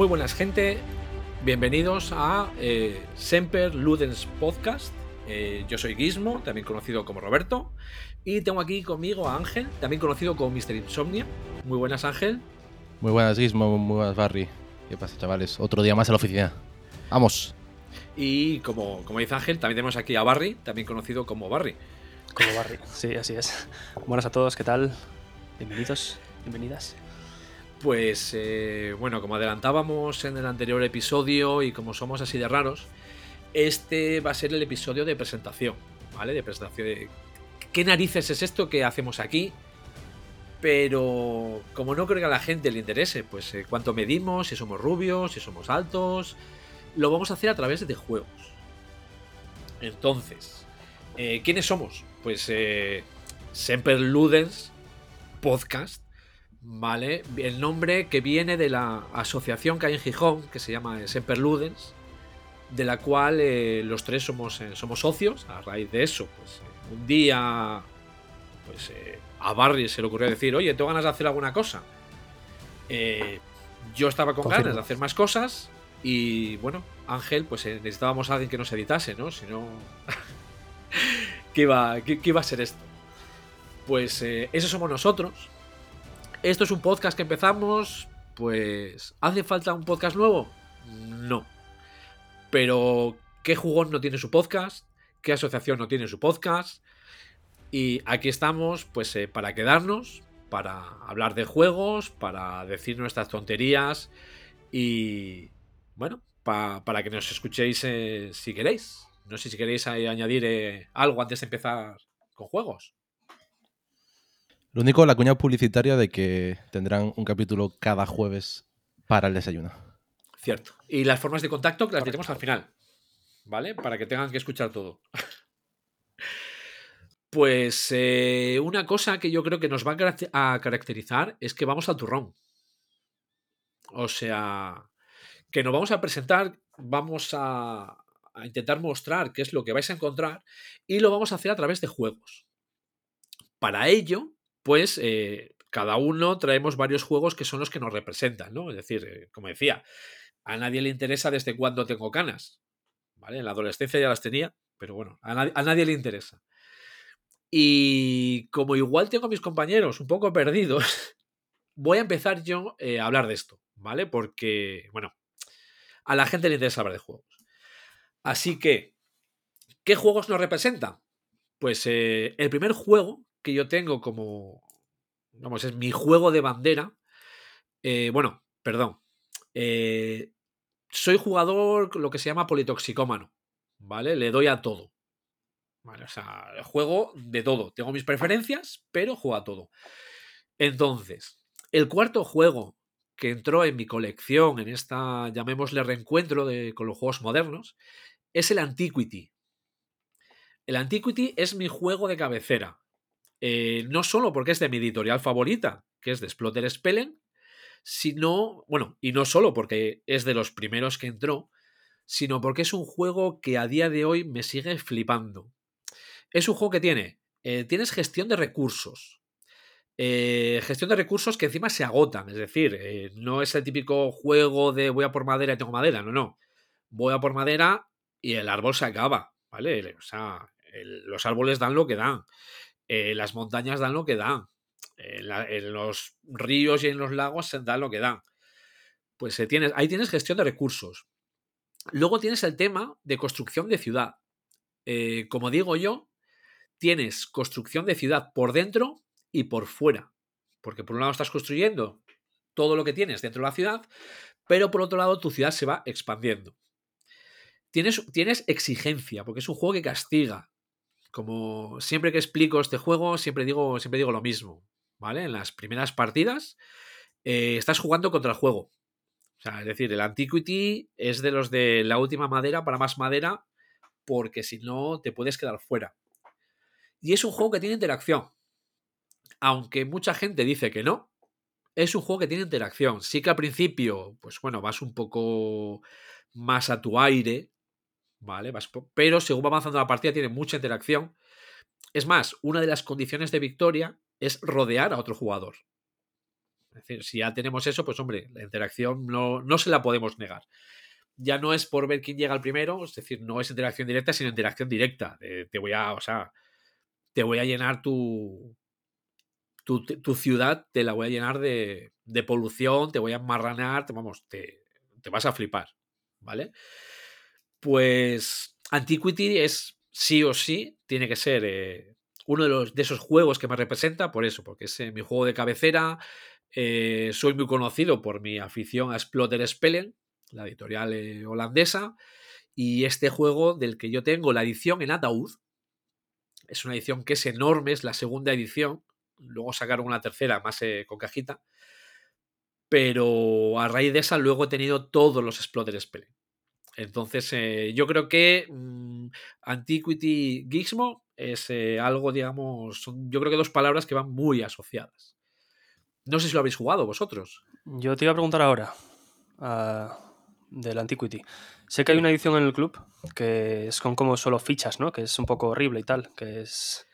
Muy buenas gente, bienvenidos a eh, Semper Ludens Podcast. Eh, yo soy Gizmo, también conocido como Roberto, y tengo aquí conmigo a Ángel, también conocido como Mr. Insomnia. Muy buenas Ángel. Muy buenas Gizmo, muy buenas Barry. ¿Qué pasa chavales? Otro día más a la oficina. Vamos. Y como, como dice Ángel, también tenemos aquí a Barry, también conocido como Barry. Como Barry, sí, así es. Buenas a todos, ¿qué tal? Bienvenidos, bienvenidas. Pues eh, bueno, como adelantábamos en el anterior episodio y como somos así de raros, este va a ser el episodio de presentación, ¿vale? De presentación de qué narices es esto que hacemos aquí. Pero como no creo que a la gente le interese, pues eh, cuánto medimos, si somos rubios, si somos altos, lo vamos a hacer a través de juegos. Entonces, eh, ¿quiénes somos? Pues Semper Ludens Podcast, ¿vale? El nombre que viene de la asociación que hay en Gijón, que se llama Semper Ludens, de la cual eh, los tres somos, eh, somos socios. A raíz de eso, pues eh, un día, pues a Barry se le ocurrió decir, oye, tengo ganas de hacer alguna cosa. yo estaba con ganas de hacer más cosas y bueno, Ángel, pues necesitábamos a alguien que nos editase, ¿no? Si no, ¿qué, iba, qué, qué iba a ser esto? Pues eso somos nosotros. Esto es un podcast que empezamos, pues ¿hace falta un podcast nuevo? No. Pero ¿qué jugón no tiene su podcast? ¿Qué asociación no tiene su podcast? Y aquí estamos, pues, eh, para quedarnos, para hablar de juegos, para decir nuestras tonterías y, bueno, pa- para que nos escuchéis eh, si queréis. No sé si queréis añadir eh, algo antes de empezar con juegos. Lo único, la cuña publicitaria de que tendrán un capítulo cada jueves para el desayuno. Cierto. Y las formas de contacto las diremos al final. ¿Vale? Para que tengan que escuchar todo. Pues eh, una cosa que yo creo que nos va a caracte- a caracterizar es que vamos al turrón. O sea, que nos vamos a presentar, vamos a, a intentar mostrar qué es lo que vais a encontrar y lo vamos a hacer a través de juegos. Para ello, pues eh, cada uno traemos varios juegos que son los que nos representan, ¿no? Es decir, eh, como decía, a nadie le interesa desde cuándo tengo canas. ¿Vale? En la adolescencia ya las tenía, pero bueno, a, a nadie le interesa. Y como igual tengo a mis compañeros un poco perdidos, voy a empezar yo eh, a hablar de esto, ¿vale? Porque, bueno, a la gente le interesa hablar de juegos. Así que, ¿qué juegos nos representan? Pues el primer juego que yo tengo como, vamos, es mi juego de bandera. eh, bueno, perdón. eh, soy jugador lo que se llama politoxicómano, ¿vale? Le doy a todo. O sea, juego de todo. Tengo mis preferencias, pero juego a todo. Entonces, el cuarto juego que entró en mi colección, en esta, llamémosle reencuentro de, con los juegos modernos, es el Antiquity. El Antiquity es mi juego de cabecera. Eh, no solo porque es de mi editorial favorita, que es de Splotter Spellen, sino, bueno, y no solo porque es de los primeros que entró, sino porque es un juego que a día de hoy me sigue flipando. Es un juego que tiene, eh, tienes gestión de recursos. Eh, gestión de recursos que encima se agotan, es decir, eh, no es el típico juego de voy a por madera y tengo madera, no, no. Voy a por madera y el árbol se acaba, ¿vale? O sea, los árboles dan lo que dan, eh, las montañas dan lo que dan, en, los ríos y en los lagos se dan lo que dan. Pues eh, tienes, ahí tienes gestión de recursos. Luego tienes el tema de construcción de ciudad. Eh, como digo yo, tienes construcción de ciudad por dentro y por fuera. Porque por un lado estás construyendo todo lo que tienes dentro de la ciudad, pero por otro lado tu ciudad se va expandiendo. Tienes, tienes exigencia, porque es un juego que castiga. Como siempre que explico este juego, siempre digo, siempre digo lo mismo. ¿Vale? En las primeras partidas eh, estás jugando contra el juego. Es decir, el Antiquity es de los de la última madera para más madera, porque si no te puedes quedar fuera. Y es un juego que tiene interacción. Aunque mucha gente dice que no, es un juego que tiene interacción. Sí que al principio, pues bueno, vas un poco más a tu aire, ¿vale? Pero según va avanzando la partida tiene mucha interacción. Es más, una de las condiciones de victoria es rodear a otro jugador. Es decir, si ya tenemos eso, pues hombre, la interacción no, no se la podemos negar. Ya no es por ver quién llega al primero, es decir, no es interacción directa, sino interacción directa. te voy a, o sea, te voy a llenar tu, tu, tu ciudad, te la voy a llenar de, de polución, te voy a enmarranar, te, vamos, te, te vas a flipar, ¿vale? Pues Antiquity es sí o sí, tiene que ser eh, uno de, los, de esos juegos que me representa, por eso, porque es eh, mi juego de cabecera. eh, soy muy conocido por mi afición a Splotter Spellen, la editorial holandesa, y este juego del que yo tengo la edición en ataúd. Es una edición que es enorme, es la segunda edición. Luego sacaron una tercera más con cajita. Pero a raíz de esa luego he tenido todos los Splotter Spellen. Entonces, eh, yo creo que mm, Antiquity Gizmo es eh, algo, digamos, son yo creo que dos palabras que van muy asociadas. No sé si lo habéis jugado vosotros. Yo te iba a preguntar ahora ah, del Antiquity. Sé que hay una edición en el club que es con como solo fichas, ¿no? Que es un poco horrible y tal, que es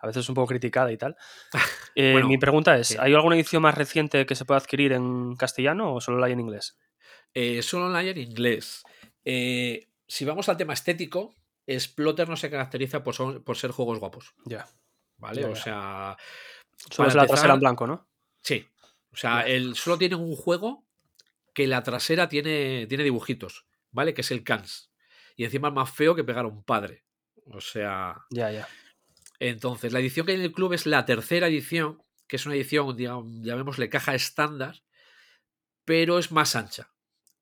a veces un poco criticada y tal. Eh, Bueno, mi pregunta es. ¿hay alguna edición más reciente que se pueda adquirir en castellano o solo la hay en inglés? Eh, solo la hay en inglés. Eh, si vamos al tema estético, Splotter no se caracteriza por, son- por ser juegos guapos, Ya. ¿vale? Ya, o sea, Solo es la trasera empezar- en blanco, ¿no? sí. O sea, solo tienen un juego que la trasera tiene, tiene dibujitos, ¿vale? Que es el Cans. Y encima es más feo que pegar a un padre. O sea, Ya, ya. Entonces, la edición que hay en el club es la tercera edición, que es una edición, digamos, llamémosle caja estándar, pero es más ancha.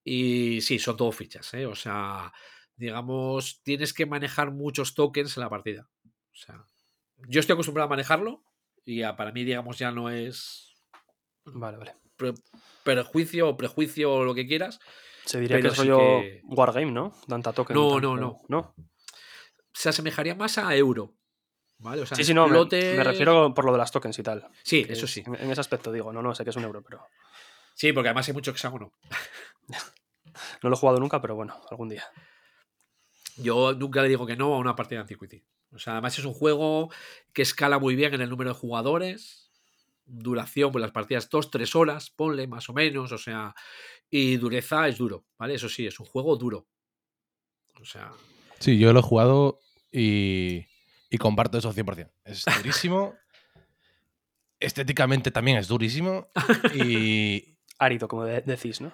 Y sí, son todo fichas, ¿eh? O sea, digamos, tienes que manejar muchos tokens en la partida. O sea, yo estoy acostumbrado a manejarlo y ya para mí, digamos, ya no es Vale, vale. pre- perjuicio o prejuicio o lo que quieras. Se diría que es rollo que- Wargame, ¿no? Tanta token. No, tanto- no, no. ¿No? Se asemejaría más a euro. ¿Vale? O sea, Sí, sí, no, me, me refiero por lo de las tokens y tal. Sí, eso es- sí. En, en ese aspecto digo, no, no, sé que es un euro, pero Sí, porque además hay mucho hexágono. no lo he jugado nunca, pero bueno, algún día. Yo nunca le digo que no a una partida de Antiquity. O sea, además es un juego que escala muy bien en el número de jugadores. Duración, pues las partidas 2-3 horas, ponle más o menos. O sea, y dureza es duro, ¿vale? Eso sí, es un juego duro. O sea, Sí, yo lo he jugado y, y comparto eso 100%. Es durísimo. Estéticamente también es durísimo. Y. Árido, como de- decís, ¿no?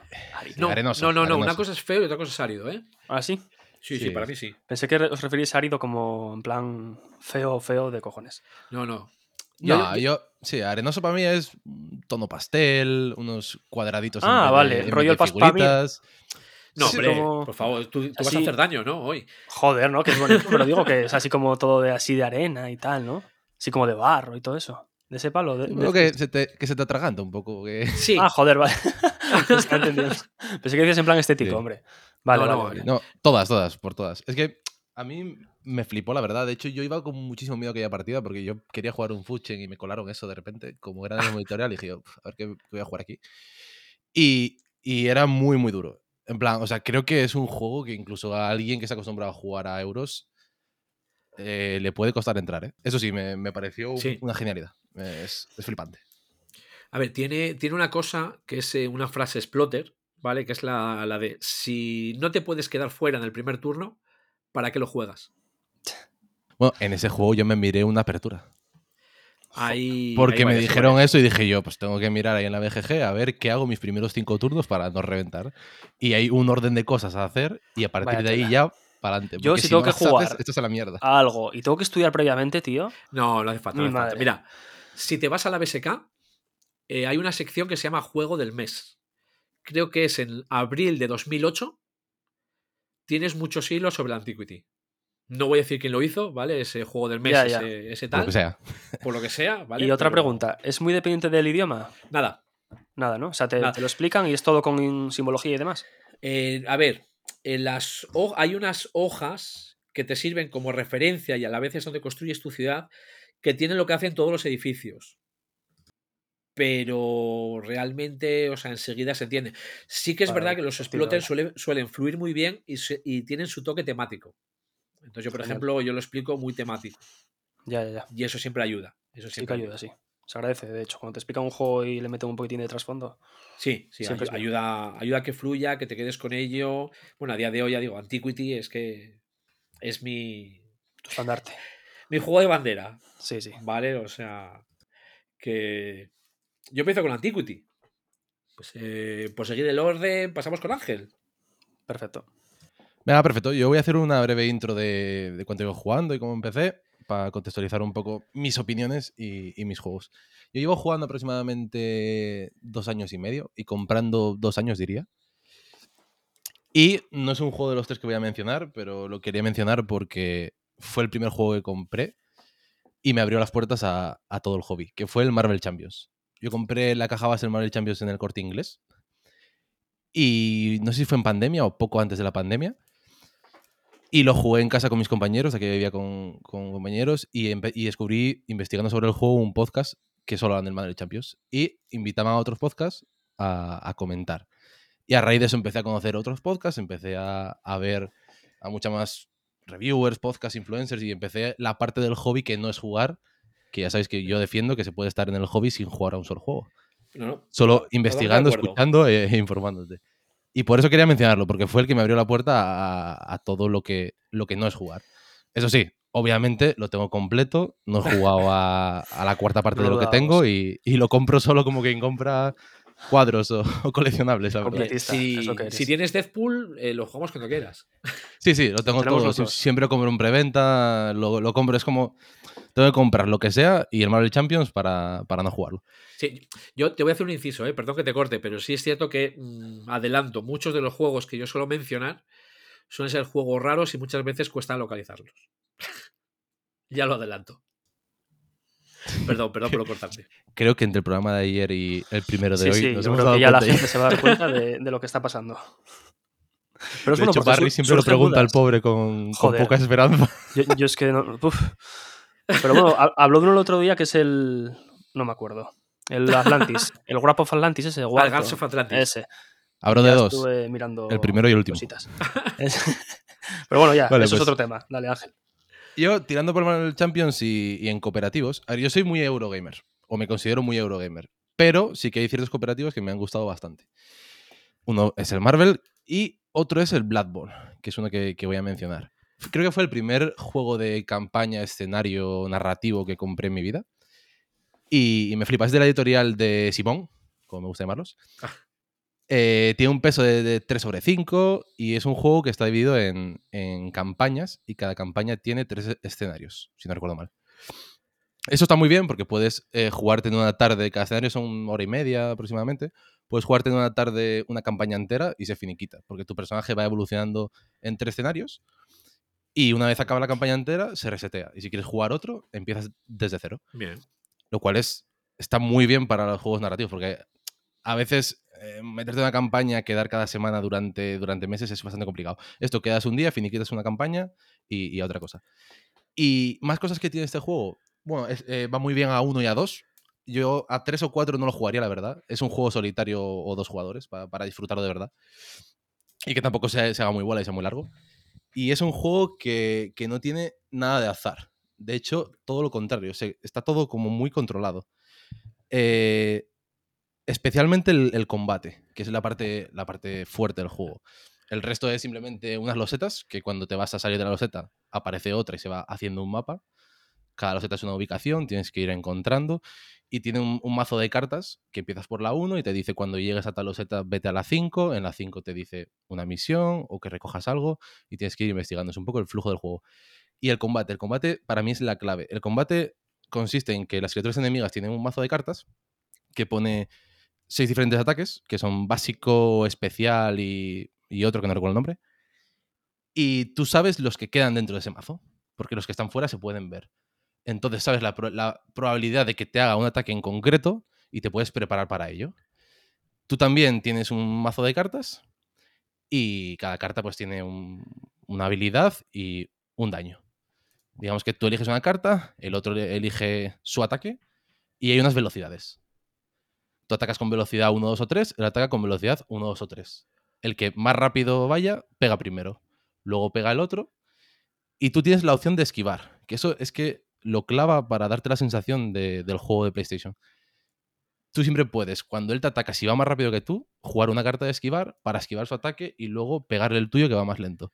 no, arenoso, no, no, no, Una cosa es feo y otra cosa es árido, ¿eh? Ah, sí. Sí, sí, Sí. para mí sí. Pensé que os referís a árido como en plan feo, feo de cojones. No, no. No, yo- yo. Sí, arenoso para mí es un tono pastel, unos cuadraditos. Ah, vale, en rollo de el. No, Sí, hombre, como- por favor, tú, tú vas a hacer daño, ¿no? Hoy. Joder, ¿no? Que es bonito, pero digo que es así como todo de así de arena y tal, ¿no? Así como de barro y todo eso. De ese palo. De, que se, te, que se te atraganta un poco. que- Sí. Ah, joder, vale. Pensé que decías en plan estético, Sí. hombre. Vale, No, vale, no, vale. No, todas, todas, por todas. Es que a mí me flipó, la verdad. De hecho, yo iba con muchísimo miedo a aquella partida porque yo quería jugar un Fuchen y me colaron eso de repente. Como era de editorial, dije, yo, "Uf, a ver qué, voy a jugar aquí. Y, y era muy, muy duro. En plan, o sea, creo que es un juego que incluso a alguien que se ha acostumbrado a jugar a euros eh, le puede costar entrar, ¿eh? Eso sí, me, me pareció Sí. una genialidad. Es, es flipante. A ver, tiene, tiene una cosa que es eh, una frase exploter, ¿vale? Que es la, la de si no te puedes quedar fuera en el primer turno, ¿para qué lo juegas? Bueno, en ese juego yo me miré una apertura. Hay, Porque me dijeron eso y dije yo, pues tengo que mirar ahí en la BGG a ver qué hago mis primeros cinco turnos para no reventar. Y hay un orden de cosas a hacer y a partir Vaya de ahí tela. ya para adelante. Yo si tengo que haces, jugar esto es a la mierda. Algo. Y tengo que estudiar previamente, tío. No, no hace falta. no hace falta. Mira, si te vas a la BSK, eh, hay una sección que se llama Juego del Mes. Creo que es en abril de 2008. Tienes muchos hilos sobre la Antiquity. No voy a decir quién lo hizo, ¿vale? Ese juego del mes, Ya, ya. Ese, ese Por tal. lo que sea. Por lo que sea, ¿vale? y otra Pero pregunta, ¿es muy dependiente del idioma? Nada. Nada, ¿no? O sea, te, lo explican y es todo con simbología y demás. Eh, a ver, en las hay unas hojas que te sirven como referencia y a la vez es donde construyes tu ciudad, que tienen lo que hacen todos los edificios. Pero realmente, o sea, enseguida se entiende. Sí que es Vale, verdad que los de- suelen, suelen fluir muy bien y, se- y tienen su toque temático. Entonces yo, por Genial. ejemplo, yo lo explico muy temático. Ya, ya, ya. Y eso siempre ayuda. Eso Sí que siempre ayuda, sí. Se agradece, de hecho, cuando te explica un juego y le meten un poquitín de trasfondo. Sí, sí, Siempre ayu- es mejor. ayuda, ayuda a que fluya, que te quedes con ello. Bueno, a día de hoy ya digo, Antiquity es que es mi, Tu estandarte. Mi juego de bandera, Sí, sí. ¿vale? O sea, que yo empiezo con Antiquity. Pues eh, por seguir el orden, pasamos con Ángel. Perfecto. Venga, perfecto. Yo voy a hacer una breve intro de, de cuánto llevo jugando y cómo empecé, para contextualizar un poco mis opiniones y, y mis juegos. Yo llevo jugando aproximadamente dos años y medio y comprando dos años, diría. Y no es un juego de los tres que voy a mencionar, pero lo quería mencionar porque fue el primer juego que compré y me abrió las puertas a, todo el hobby, que fue el Marvel Champions. Yo compré la caja base del Marvel Champions en el corte inglés. Y no sé si fue en pandemia o poco antes de la pandemia. Y lo jugué en casa con mis compañeros, aquí vivía con, compañeros, y, descubrí, investigando sobre el juego, un podcast que solo hablan del Marvel Champions. Y invitaban a otros podcasts a, comentar. Y a raíz de eso empecé a conocer otros podcasts, empecé a ver a mucha más reviewers, podcasts, influencers, y empecé la parte del hobby que no es jugar, que ya sabéis que yo defiendo que se puede estar en el hobby sin jugar a un solo juego No, no, solo investigando, escuchando e, informándote. Y por eso quería mencionarlo, porque fue el que me abrió la puerta a, a todo lo que, lo que no es jugar. Eso sí, obviamente lo tengo completo, no he jugado a, a la cuarta parte No de lo que tengo y, y lo compro solo como quien compra cuadros o, o coleccionables. la si, tienes Deadpool, eh, lo jugamos cuando quieras. Sí, sí, lo tengo todo. los. Siempre compro en preventa, lo, lo compro, es como... Tengo que comprar lo que sea y el Marvel Champions para, para no jugarlo. Sí, yo te voy a hacer un inciso, eh, perdón que te corte, pero sí es cierto que mm, adelanto, muchos de los juegos que yo suelo mencionar suelen ser juegos raros y muchas veces cuesta localizarlos. ya lo adelanto. Perdón, perdón por cortarte. Creo que entre el programa de ayer y el primero de Sí, hoy sí, nos yo hemos creo dado que ya la gente se va a dar cuenta de, de lo que está pasando. Pero es de bueno hecho, Barry siempre lo pregunta al pobre con, poca esperanza. Yo, yo es que no. uf. Pero bueno, ha- habló de uno el otro día que es el. No me acuerdo. El Atlantis. El Wrap of Atlantis, ese. Al Warto, Guns of Atlantis. Ese. Hablo Ya de dos. Estuve mirando. El primero y el último. Pero bueno, ya, Vale, eso es pues. otro tema. Dale, Ángel. Yo, tirando por el Champions y, en cooperativos, yo soy muy Eurogamer, o me considero muy Eurogamer, pero sí que hay ciertos cooperativos que me han gustado bastante. Uno es el Marvel y otro es el Bloodborne, que es uno que, que voy a mencionar. Creo que fue el primer juego de campaña, escenario, narrativo que compré en mi vida. Y, y me flipa, es de la editorial de Simón, como me gusta llamarlos. Ah. Eh, tiene un peso de, de 3 sobre 5 y es un juego que está dividido en, en campañas y cada campaña tiene tres e- escenarios, si no recuerdo mal. Eso está muy bien porque puedes eh, jugarte en una tarde, cada escenario son una hora y media aproximadamente, puedes jugarte en una tarde una campaña entera y se finiquita, porque tu personaje va evolucionando entre escenarios y una vez acaba la campaña entera se resetea. Y si quieres jugar otro, empiezas desde cero Bien. lo cual es, está muy bien para los juegos narrativos, porque a veces eh, meterte en una campaña, quedar cada semana durante, durante meses es bastante complicado. Esto, quedas un día, finiquitas una campaña y, y otra cosa. Y más cosas que tiene este juego, bueno, eh, va muy bien a uno y a dos. Yo a tres o cuatro no lo jugaría, la verdad. Es un juego solitario o dos jugadores pa- para, disfrutarlo de verdad. Y que tampoco se, haga muy bola y sea muy largo. Y es un juego que, que no tiene nada de azar. De hecho, todo lo contrario. está todo como muy controlado. Eh, especialmente el, combate, que es la parte, la parte fuerte del juego. El resto es simplemente unas losetas, que cuando te vas a salir de la loseta aparece otra y se va haciendo un mapa. Cada loseta es una ubicación, tienes que ir encontrando. Y tiene un, un mazo de cartas que empiezas por la 1 y te dice cuando llegues a tal loseta vete a la 5. En la 5 te dice una misión o que recojas algo y tienes que ir investigando. Es un poco el flujo del juego. Y el combate. El combate para mí es la clave. El combate consiste en que las criaturas enemigas tienen un mazo de cartas que pone seis diferentes ataques, que son básico, especial y, otro que no recuerdo el nombre. Y tú sabes los que quedan dentro de ese mazo, porque los que están fuera se pueden ver. Entonces sabes la, pro- la probabilidad de que te haga un ataque en concreto y te puedes preparar para ello. Tú también tienes un mazo de cartas y cada carta pues tiene un- una habilidad y un daño. Digamos que tú eliges una carta, el otro elige su ataque y hay unas velocidades. Tú atacas con velocidad 1, 2 o 3, él ataca con velocidad 1, 2 o 3. El que más rápido vaya, pega primero. Luego pega el otro. Y tú tienes la opción de esquivar. Que eso es que lo clava para darte la sensación de- del juego de PlayStation. Tú siempre puedes, cuando él te ataca, si va más rápido que tú, jugar una carta de esquivar para esquivar su ataque y luego pegarle el tuyo que va más lento.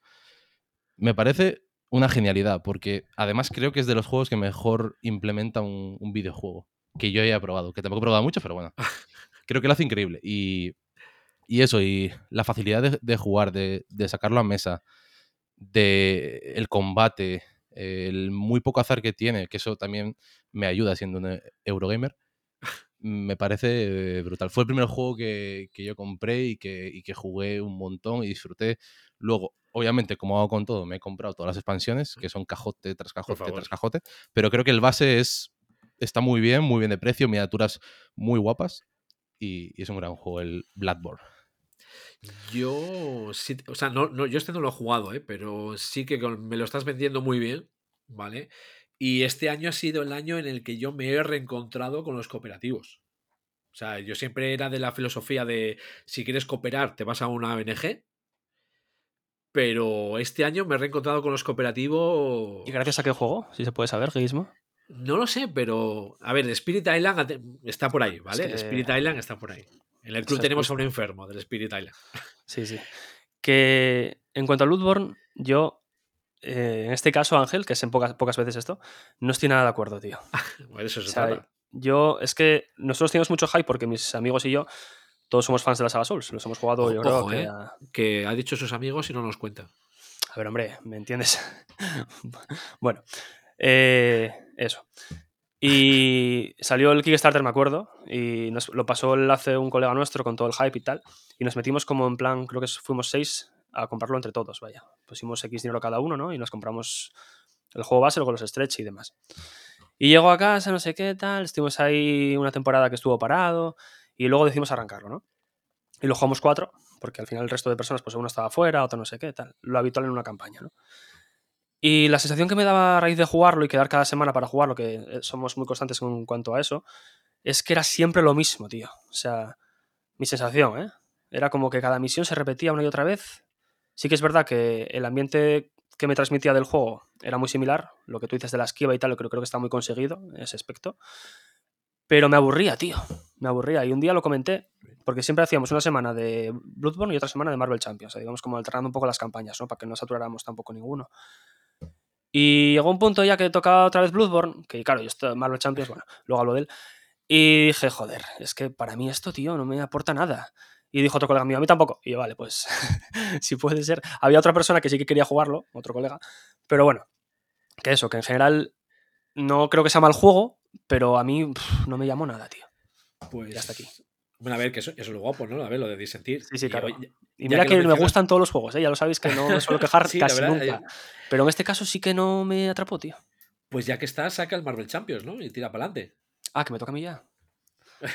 Me parece una genialidad, porque además creo que es de los juegos que mejor implementa un videojuego que yo haya probado, que tampoco he probado mucho, pero bueno, creo que lo hace increíble. Y, y eso, y la facilidad de, de jugar, de, de sacarlo a mesa, de el combate, el muy poco azar que tiene, que eso también me ayuda siendo un Eurogamer, me parece brutal. Fue el primer juego que, que yo compré y que, y que jugué un montón y disfruté. Luego, obviamente, como hago con todo, me he comprado todas las expansiones, que son cajote tras cajote tras cajote, pero creo que el base es está muy bien, muy bien de precio, miniaturas muy guapas y, y es un gran juego, el Bloodborne. Yo sí, o sea, no, no, yo este no lo he jugado, ¿eh? pero sí que con- me lo estás vendiendo muy bien, ¿vale? Y este año ha sido el año en el que yo me he reencontrado con los cooperativos. O sea, yo siempre era de la filosofía de si quieres cooperar, te vas a una ONG. Pero este año me he reencontrado con los cooperativos. ¿Y gracias a qué juego? Si se puede saber, Guismo. No lo sé, pero. A ver, el Spirit Island está por ahí, ¿vale? que- El Spirit Island está por ahí. En el club tenemos a un enfermo del Spirit Island. Sí, sí. Que en cuanto a Bloodborne, yo, eh, en este caso, Ángel, que es en pocas, pocas veces esto, no estoy nada de acuerdo, tío. Bueno, eso se O sea, trata. yo, es que nosotros tenemos mucho hype porque mis amigos y yo, todos somos fans de la saga Souls. Los hemos jugado, yo creo Ojo, que eh. a- Que ha dicho sus amigos y no nos cuenta. A ver, hombre, ¿me entiendes? bueno, eh, eso. Y salió el Kickstarter, me acuerdo, y nos lo pasó el hace un colega nuestro con todo el hype y tal, y nos metimos como en plan, creo que fuimos seis a comprarlo entre todos, vaya. Pusimos X dinero cada uno, ¿no? Y nos compramos el juego base, luego los stretch y demás. Y llegó a casa, no sé qué tal, estuvimos ahí una temporada que estuvo parado, y luego decidimos arrancarlo, ¿no? Y lo jugamos cuatro, porque al final el resto de personas, pues uno estaba fuera, otro no sé qué, tal. Lo habitual en una campaña, ¿no? Y la sensación que me daba a raíz de jugarlo y quedar cada semana para jugarlo, que eh, somos muy constantes en cuanto a eso, es que era siempre lo mismo, tío. O sea, mi sensación, ¿eh? Era como que cada misión se repetía una y otra vez. Sí que es verdad que el ambiente que me transmitía del juego era muy similar. Lo que tú dices de la esquiva y tal, lo creo, creo que está muy conseguido en ese aspecto. Pero me aburría, tío. Me aburría. Y un día lo comenté, porque siempre hacíamos una semana de Bloodborne y otra semana de Marvel Champions. O sea, digamos como alternando un poco las campañas, ¿no? Para que no saturáramos tampoco ninguno. Y llegó un punto ya que tocaba otra vez Bloodborne, que claro, yo estoy Marvel Champions, bueno, luego hablo de él. Y dije, joder, es que para mí esto, tío, no me aporta nada. Y dijo otro colega mío, a mí tampoco. Y yo, vale, pues si puede ser. Había otra persona que sí que quería jugarlo, otro colega. Pero bueno, que eso, que en general no creo que sea mal juego, pero a mí pff, no me llamó nada, tío. Pues. Ya está aquí. Bueno, a ver, que eso, eso es lo guapo, ¿no? A ver, lo de disentir. Sí, sí, claro. Y mira que me mencionas- gustan todos los juegos, ¿eh? ya lo sabéis que no me suelo quejar Sí, casi verdad, nunca. eh. Pero en este caso sí que no me atrapó, tío. Pues ya que está, saca el Marvel Champions, ¿no? Y tira para adelante. Ah, que me toca a mí ya.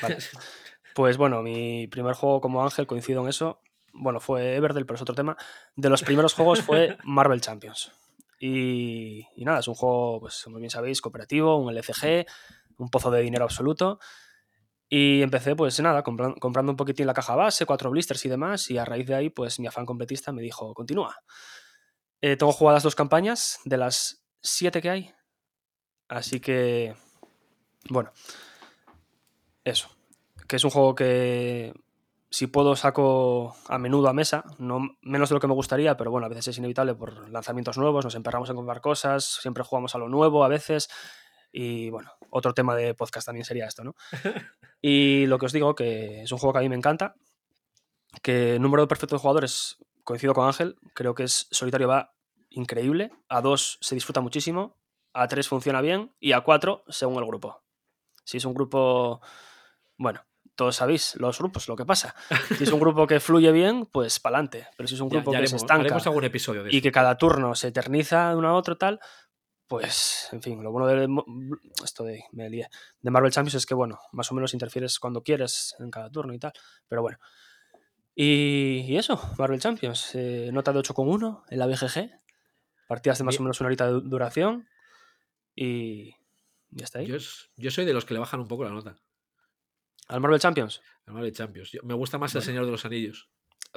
Vale. Pues bueno, mi primer juego como Ángel, coincido en eso. Bueno, fue Everdell, pero es otro tema. De los primeros juegos fue Marvel Champions. Y, y nada, es un juego, pues como bien sabéis, cooperativo, un LCG, un pozo de dinero absoluto. Y empecé, pues nada, compran- comprando un poquitín la caja base, cuatro blisters y demás. Y a raíz de ahí, pues mi afán completista me dijo, continúa. Eh, tengo jugadas dos campañas de las siete que hay. Así que, bueno, eso. Que es un juego que si puedo saco a menudo a mesa, no menos de lo que me gustaría, pero bueno, a veces es inevitable por lanzamientos nuevos, nos emperramos en comprar cosas, siempre jugamos a lo nuevo a veces. Y bueno, otro tema de podcast también sería esto, ¿no? Y lo que os digo, que es un juego que a mí me encanta, que el número perfecto de jugadores, coincido con Ángel, creo que es solitario va increíble, a dos se disfruta muchísimo, a tres funciona bien y a cuatro según el grupo. Si es un grupo, bueno, todos sabéis los grupos, lo que pasa. Si es un grupo que fluye bien, pues para adelante. Pero si es un grupo ya que se estanca algún episodio de y que cada turno se eterniza de uno a otro tal, pues, en fin, lo bueno de esto de, me lié, de Marvel Champions es que, bueno, más o menos interfieres cuando quieres en cada turno y tal, pero bueno. Y, y eso, Marvel Champions, eh, nota de 8,1 en la BGG, partidas de más Bien. o menos una horita de du- duración y ya está ahí. Yo, es- yo soy de los que le bajan un poco la nota. Al Marvel Champions, al Marvel Champions. Yo- me gusta más El. Señor de los Anillos.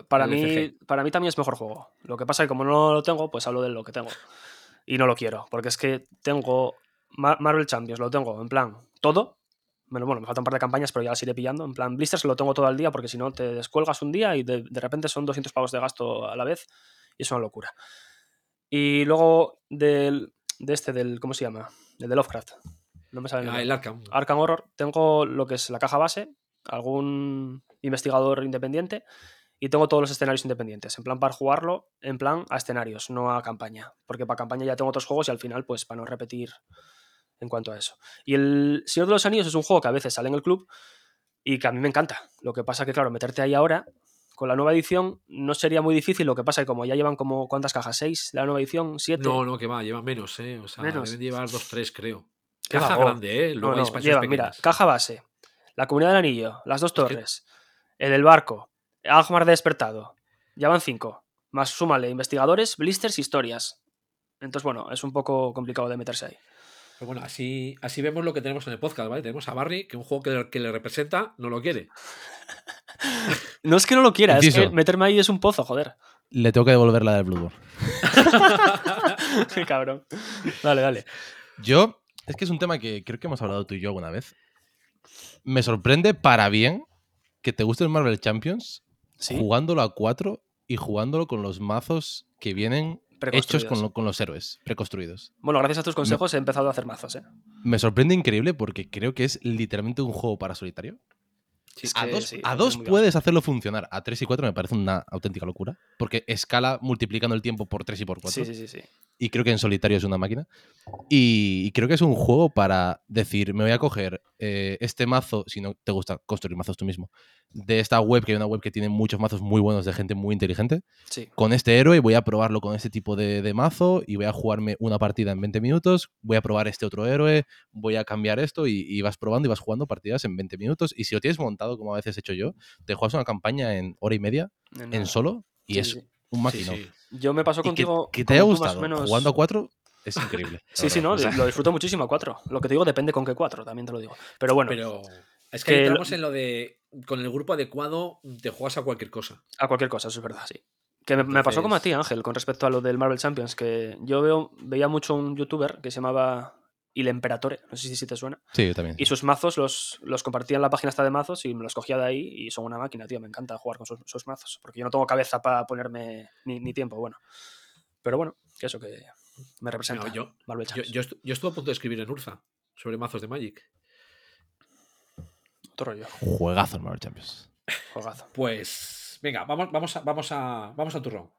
para mí, para mí también es mejor juego. Lo que pasa es que como no lo tengo, pues hablo de lo que tengo. Y no lo quiero, porque es que tengo Ma- Marvel Champions lo tengo en plan todo. Bueno, bueno, me faltan un par de campañas, pero ya las iré pillando. En plan, Blisters lo tengo todo al día porque si no te descuelgas un día y de, de repente son 200 pavos de gasto a la vez y es una locura. Y luego del, de este, del. ¿Cómo se llama? El de Lovecraft. No me sale el Ah, el Arkham. Arkham Horror, tengo lo que es la caja base, algún investigador independiente y tengo todos los escenarios independientes. En plan, para jugarlo, en plan a escenarios, no a campaña. Porque para campaña ya tengo otros juegos y al final, pues para no repetir en cuanto a eso. Y el Señor de los Anillos es un juego que a veces sale en el club y que a mí me encanta. Lo que pasa que, claro, meterte ahí ahora. Con la nueva edición no sería muy difícil, lo que pasa que como ya llevan como, ¿cuántas cajas? ¿Seis? La nueva edición, siete. No, no, que va, lleva menos, ¿eh? O sea, Menos. deben llevar dos, tres, creo. ¿Qué Caja va? Grande, ¿eh? Luego No, no, llevan, mira, caja base, la comunidad del anillo, las dos que- torres, el del barco, Almar de despertado. Ya van cinco. Más súmale investigadores, blisters, historias. Entonces, bueno, es un poco complicado de meterse ahí. Pero bueno, así, así vemos lo que tenemos en el podcast, ¿vale? Tenemos a Barry, que un juego que le, que le representa no lo quiere. No es que no lo quiera, es que meterme ahí es un pozo, joder. Le tengo que devolver la del Bloodborne. Qué cabrón. Dale, dale. Yo, es que es un tema que creo que hemos hablado tú y yo alguna vez. Me sorprende para bien que te guste el Marvel Champions Sí, jugándolo a 4 y jugándolo con los mazos que vienen hechos con, lo- con los héroes preconstruidos. Bueno, gracias a tus consejos he empezado a hacer mazos, ¿eh? Me sorprende increíble porque creo que es literalmente un juego para solitario. Sí, es A dos, sí, a es dos muy puedes hacerlo funcionar, a 3 y 4 me parece una auténtica locura, porque escala multiplicando el tiempo por 3 y por 4. Sí, sí, sí, y creo que en solitario es una máquina. Y, y creo que es un juego para decir, me voy a coger eh, este mazo, si no te gusta construir mazos tú mismo, de esta web, que hay una web que tiene muchos mazos muy buenos de gente muy inteligente, Sí. con este héroe voy a probarlo con este tipo de, de mazo y voy a jugarme una partida en 20 minutos, voy a probar este otro héroe, voy a cambiar esto y, y vas probando y vas jugando partidas en 20 minutos. Y si lo tienes montado, como a veces he hecho yo, te juegas una campaña en hora y media, en solo, y Sí, es sí, un sí. Yo me Y que, contigo. que te haya gustado menos- jugando a 4 es increíble. Sí, sí, no, O sea, lo disfruto muchísimo a 4. Lo que te digo depende con qué 4, también te lo digo. Pero bueno, Pero es que, que lo- entramos en lo de con el grupo adecuado te juegas a cualquier cosa. a cualquier cosa, eso es verdad, sí. Que me, me pasó como a ti, Ángel, con respecto a lo del Marvel Champions, que yo veo, veía mucho un youtuber que se llamaba Il Emperatore, no sé si, te suena, Sí, yo también. y sus mazos los, los compartía en la página esta de mazos y me los cogía de ahí y son una máquina, tío, me encanta jugar con sus, sus mazos, porque yo no tengo cabeza para ponerme ni, ni tiempo, bueno. Pero bueno, que eso que me representa. No, yo, Marvel yo, Champions. yo, estu- yo estuve a punto de escribir en Urza sobre mazos de Magic. Otro rollo, Juegazo el Marvel Champions. juegazo. Pues venga, vamos, vamos, a, vamos, a, vamos a turrón.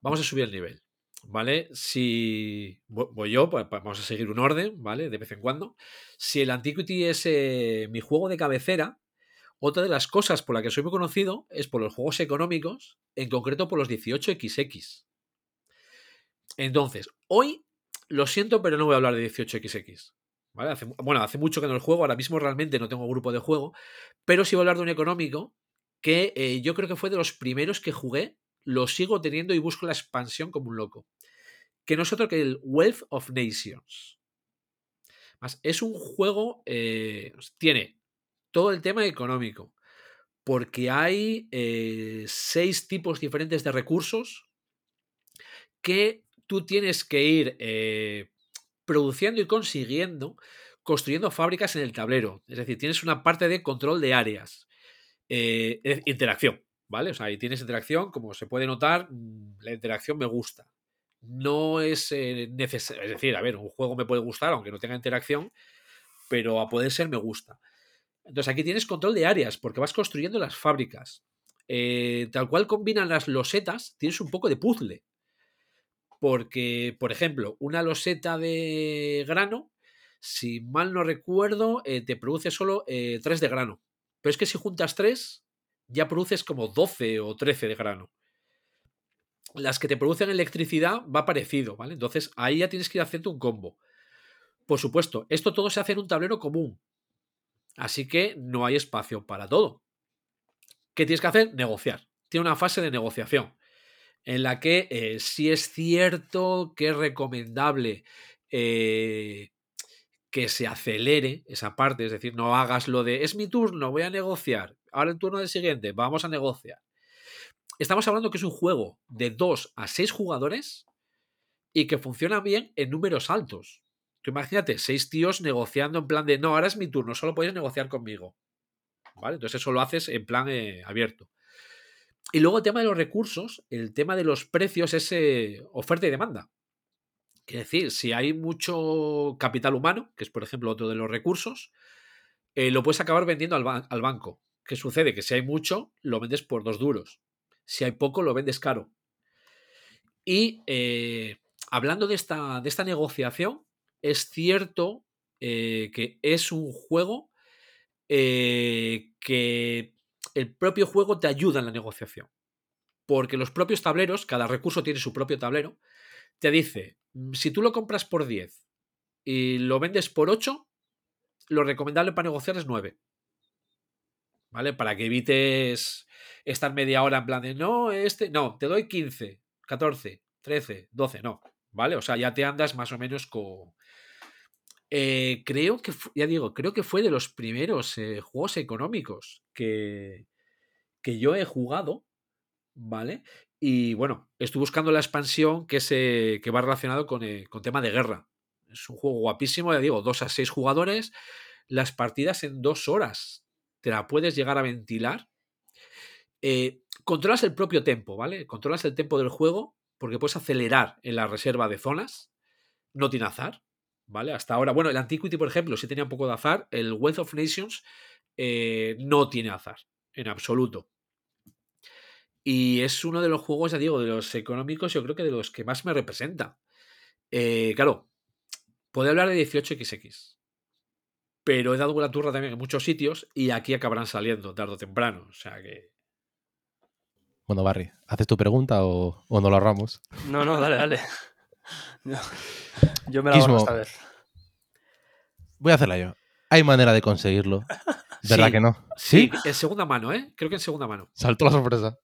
Vamos a subir el nivel. ¿Vale? Si vo- voy yo, pues pues vamos a seguir un orden, ¿vale? De vez en cuando. Si el Antiquity es eh, mi juego de cabecera, otra de las cosas por la que soy muy conocido es por los juegos económicos, en concreto por los 18XX. Entonces, hoy lo siento, pero no voy a hablar de 18XX. Hace, bueno, hace mucho que no lo juego, ahora mismo realmente no tengo grupo de juego, pero sí voy a hablar de un económico que eh, yo creo que fue de los primeros que jugué, lo sigo teniendo y busco la expansión como un loco. Que no es otro que el Wealth of Nations. Es un juego, eh, tiene todo el tema económico, porque hay eh, seis tipos diferentes de recursos que tú tienes que ir produciendo y consiguiendo, construyendo fábricas en el tablero. Es decir, tienes una parte de control de áreas. Eh, interacción, ¿vale? O sea, ahí tienes interacción, como se puede notar, mm, la interacción me gusta. No es eh, necesario, es decir, a ver, un juego me puede gustar aunque no tenga interacción, pero a poder ser me gusta. Entonces aquí tienes control de áreas porque vas construyendo las fábricas. Eh, tal cual combinan las losetas, tienes un poco de puzzle. Porque, por ejemplo, una loseta de grano, si mal no recuerdo, eh, te produce solo 3 de grano. Pero es que si juntas 3, ya produces como 12 o 13 de grano. Las que te producen electricidad va parecido, ¿vale? Entonces ahí ya tienes que ir haciendo un combo. Por supuesto, esto todo se hace en un tablero común. Así que no hay espacio para todo. ¿Qué tienes que hacer? Negociar. Tiene una fase de negociación en la que eh, sí es cierto que es recomendable eh, que se acelere esa parte, es decir, no hagas lo de es mi turno, voy a negociar, ahora el turno del siguiente, vamos a negociar. Estamos hablando que es un juego de 2 a 6 jugadores y que funciona bien en números altos. Tú imagínate, seis tíos negociando en plan de, no, ahora es mi turno, solo puedes negociar conmigo. ¿Vale? Entonces eso lo haces en plan eh, abierto. Y luego el tema de los recursos, el tema de los precios es eh, oferta y demanda. Es decir, si hay mucho capital humano, que es por ejemplo otro de los recursos, eh, lo puedes acabar vendiendo al, banco. ¿Qué sucede? Que si hay mucho, lo vendes por dos duros. Si hay poco, lo vendes caro. Y eh, hablando de esta, de esta negociación, es cierto que es un juego que el propio juego te ayuda en la negociación. Porque los propios tableros, cada recurso tiene su propio tablero, te dice, "Mm, si tú lo compras por 10 y lo vendes por 8, lo recomendable para negociar es 9. ¿Vale? Para que evites estar media hora en plan de, no, este, no, te doy 15, 14, 13, 12, no. ¿Vale? O sea, ya te andas más o menos con... Eh, creo que, ya digo, creo que fue de los primeros eh, juegos económicos que, que yo he jugado, ¿vale? Y bueno, estoy buscando la expansión que, se, que va relacionado con, eh, con tema de guerra. Es un juego guapísimo, ya digo, 2 a 6 jugadores, las partidas en dos horas. Te la puedes llegar a ventilar. Controlas el propio tempo, ¿vale? Controlas el tempo del juego porque puedes acelerar en la reserva de zonas. No tiene azar, ¿vale? Hasta ahora, bueno, el Antiquity, por ejemplo, sí tenía un poco de azar. El Wealth of Nations eh, no tiene azar, en absoluto. Y es uno de los juegos, ya digo, de los económicos, yo creo que de los que más me representa. Eh, claro, puedo hablar de 18XX, pero he dado la turra también en muchos sitios y aquí acabarán saliendo tarde o temprano. O sea que. Bueno, Barry, ¿haces tu pregunta o, o no lo ahorramos? No, no, dale, dale. Yo, yo me la Quismo. hago esta vez. Voy a hacerla yo. Hay manera de conseguirlo. ¿Verdad Sí, que no? Sí, en segunda mano, ¿eh? Creo que en segunda mano. Saltó la sorpresa.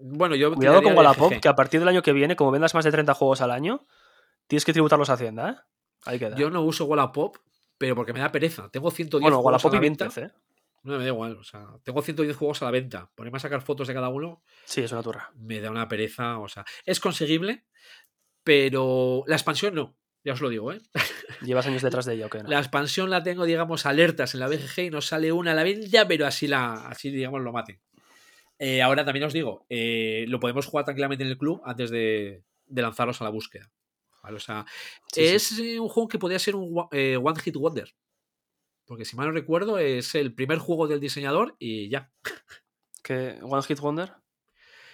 Bueno, yo. Cuidado con Wallapop, que a partir del año que viene, como vendas más de 30 juegos al año, tienes que tributarlos a Hacienda, ¿eh? Ahí queda. Yo no uso Wallapop, pero porque me da pereza. Tengo 110 bueno, juegos Wallapop a y la venta. Vinted, ¿eh? No me da igual. O sea, tengo 110 juegos a la venta. Ponerme a sacar fotos de cada uno Sí, es una turra. me da una pereza. O sea, es conseguible, pero la expansión no. Ya os lo digo, ¿eh? Llevas años detrás de ella, ¿o qué? no? La expansión la tengo, digamos, alertas en la BGG y no sale una a la venta, pero así, la, así digamos, lo maten. Eh, ahora también os digo, eh, lo podemos jugar tranquilamente en el club antes de, de lanzaros a la búsqueda. ¿vale? O sea, Sí, es eh, un juego que podría ser un eh, One Hit Wonder. Porque si mal no recuerdo, es el primer juego del diseñador y ya. ¿Qué? ¿One Hit Wonder?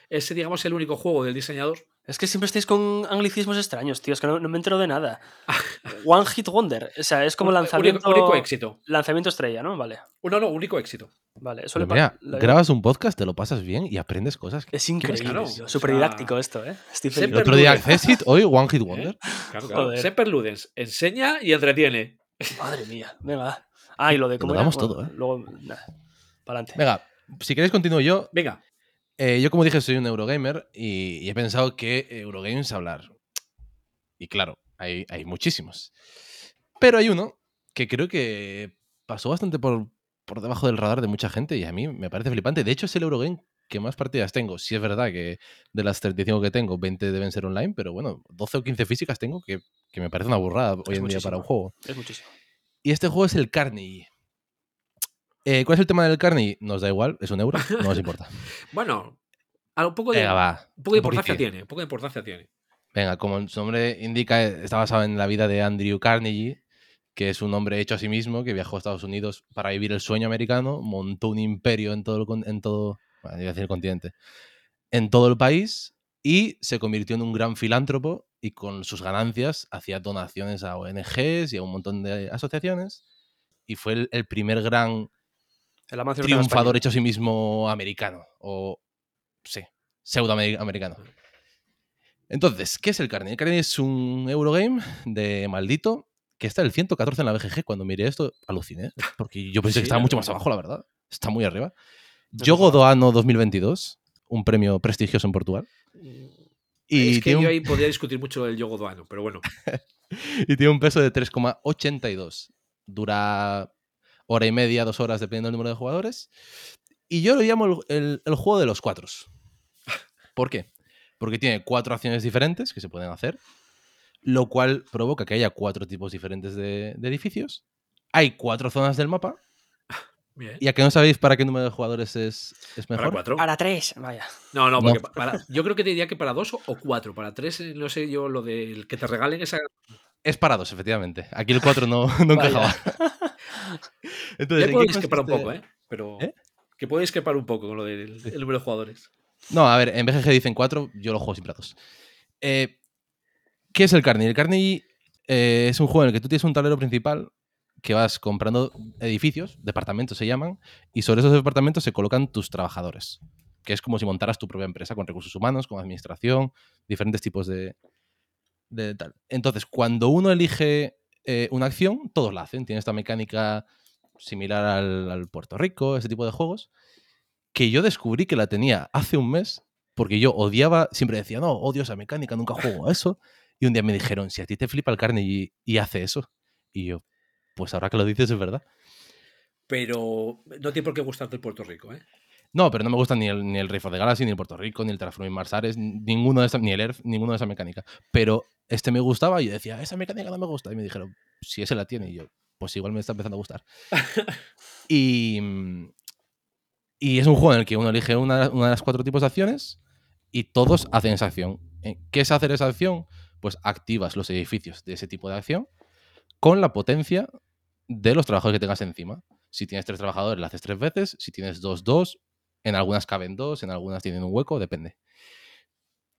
Es, digamos, el único juego del diseñador. Es que siempre estáis con anglicismos extraños, tío. Es que no, no me entero de nada. One Hit Wonder. O sea, es como Un- lanzamiento. Único, único éxito. Lanzamiento estrella, ¿no? Vale. Uno, no, único éxito. Vale. Eso mira, grabas un podcast, te lo pasas bien y aprendes cosas. Es increíble. claro, o Súper sea, didáctico esto, ¿eh? Estoy siempre El feliz. otro día. Accessit, hoy One Hit Wonder. Claro, claro. Joder. Semper Ludens. Enseña y entretiene. Madre mía. Venga. va. Ah, y lo de lo cómo era? damos Bueno, todo, ¿eh? Luego. Para adelante. Venga, si queréis continúo yo. Venga. Eh, yo, como dije, soy un Eurogamer y, y he pensado que Eurogames hablar. Y claro, hay, hay muchísimos. Pero hay uno que creo que pasó bastante por, por debajo del radar de mucha gente y a mí me parece flipante. De hecho, es el Eurogame que más partidas tengo. Sí es verdad que de las 35 que tengo, 20 deben ser online, pero bueno, 12 o 15 físicas tengo que, que me parece una burrada hoy en día para un juego. Es muchísimo. Y este juego es el Carnegie. Eh, ¿Cuál es el tema del Carnegie? Nos da igual, es un euro, no nos importa. Bueno, un poco de, Venga, un poco de importancia tiene. Un poco de importancia tiene. Venga, como su nombre indica, está basado en la vida de Andrew Carnegie, que es un hombre hecho a sí mismo, que viajó a Estados Unidos para vivir el sueño americano, montó un imperio en todo el, en todo, bueno, iba a decir el continente, en todo el país y se convirtió en un gran filántropo y con sus ganancias hacía donaciones a ONGs y a un montón de asociaciones y fue el, el primer gran El Amancio triunfador hecho a sí mismo americano. O, sí, pseudo-americano. Entonces, ¿qué es el Carnegie? El Carnegie es un Eurogame de maldito que está el 114 en la BGG. Cuando miré esto, aluciné. Porque yo pensé Sí, que estaba mucho más abajo, la verdad. Está muy arriba. Yogo Doano 2022, un premio prestigioso en Portugal. Y, es que yo ahí podría discutir mucho del yogo doano, pero bueno. y tiene un peso de 3,82. Dura hora y media, dos horas, dependiendo del número de jugadores. Y yo lo llamo el, el- el juego de los cuatros. ¿Por qué? Porque tiene cuatro acciones diferentes que se pueden hacer. lo cual provoca que haya cuatro tipos diferentes de, de edificios. Hay cuatro zonas del mapa. Bien. Y a que no sabéis para qué número de jugadores es, es Para mejor. cuatro. Para tres, vaya. No, no, No. porque pa- para- yo creo que te diría que para dos o- cuatro. Para tres, eh, no sé yo lo del que te regalen esa. Es para dos, efectivamente. Aquí el 4 no, no encajaba. Entonces, ¿en puedo discrepar un poco, ¿eh? Pero. ¿Eh? Que puedo discrepar un poco con lo del el número de jugadores. No, a ver, en BGG dicen 4, yo lo juego siempre a 2. Eh, ¿Qué es el Carnegie? El Carnegie eh, es un juego en el que tú tienes un tablero principal que vas comprando edificios, departamentos se llaman, y sobre esos departamentos se colocan tus trabajadores, que es como si montaras tu propia empresa con recursos humanos, con administración, diferentes tipos de, de tal. Entonces, cuando uno elige eh, una acción, todos la hacen. Tiene esta mecánica similar al, Puerto Rico, ese tipo de juegos, que yo descubrí que la tenía hace un mes, porque yo odiaba, siempre decía, no, odio esa mecánica, nunca juego a eso. Y un día me dijeron, si a ti te flipa el carne y, y hace eso. Y yo, pues ahora que lo dices es verdad. Pero no tiene por qué gustarte el Puerto Rico, ¿eh? No, pero no me gusta ni el, ni el for the Galaxy, ni el Puerto Rico, ni el Terraforming Mars Ares, ninguno de esa, ni el Earth, ninguno de esa mecánica. Pero este me gustaba y yo decía, esa mecánica no me gusta. Y me dijeron, si ese la tiene. Y yo, pues igual me está empezando a gustar. y, y es un juego en el que uno elige una, una de las cuatro tipos de acciones y todos hacen esa acción. Eh, ¿Qué es hacer esa acción? Pues activas los edificios de ese tipo de acción con la potencia de los trabajadores que tengas encima. Si tienes tres trabajadores, la haces tres veces. Si tienes dos, dos. En algunas caben dos, en algunas tienen un hueco, depende.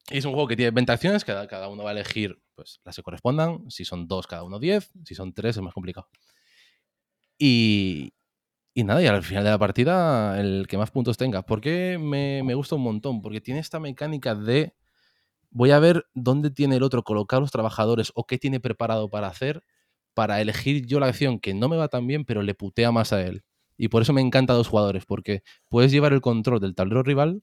Y es un juego que tiene 20 acciones, cada, cada uno va a elegir pues, las que correspondan. Si son dos, cada uno 10. Si son tres, es más complicado. Y, y nada, y al final de la partida, el que más puntos tenga. ¿Por qué me, me gusta un montón? Porque tiene esta mecánica de. Voy a ver dónde tiene el otro colocar los trabajadores o qué tiene preparado para hacer para elegir yo la acción que no me va tan bien, pero le putea más a él. Y por eso me encanta dos jugadores, porque puedes llevar el control del tablero rival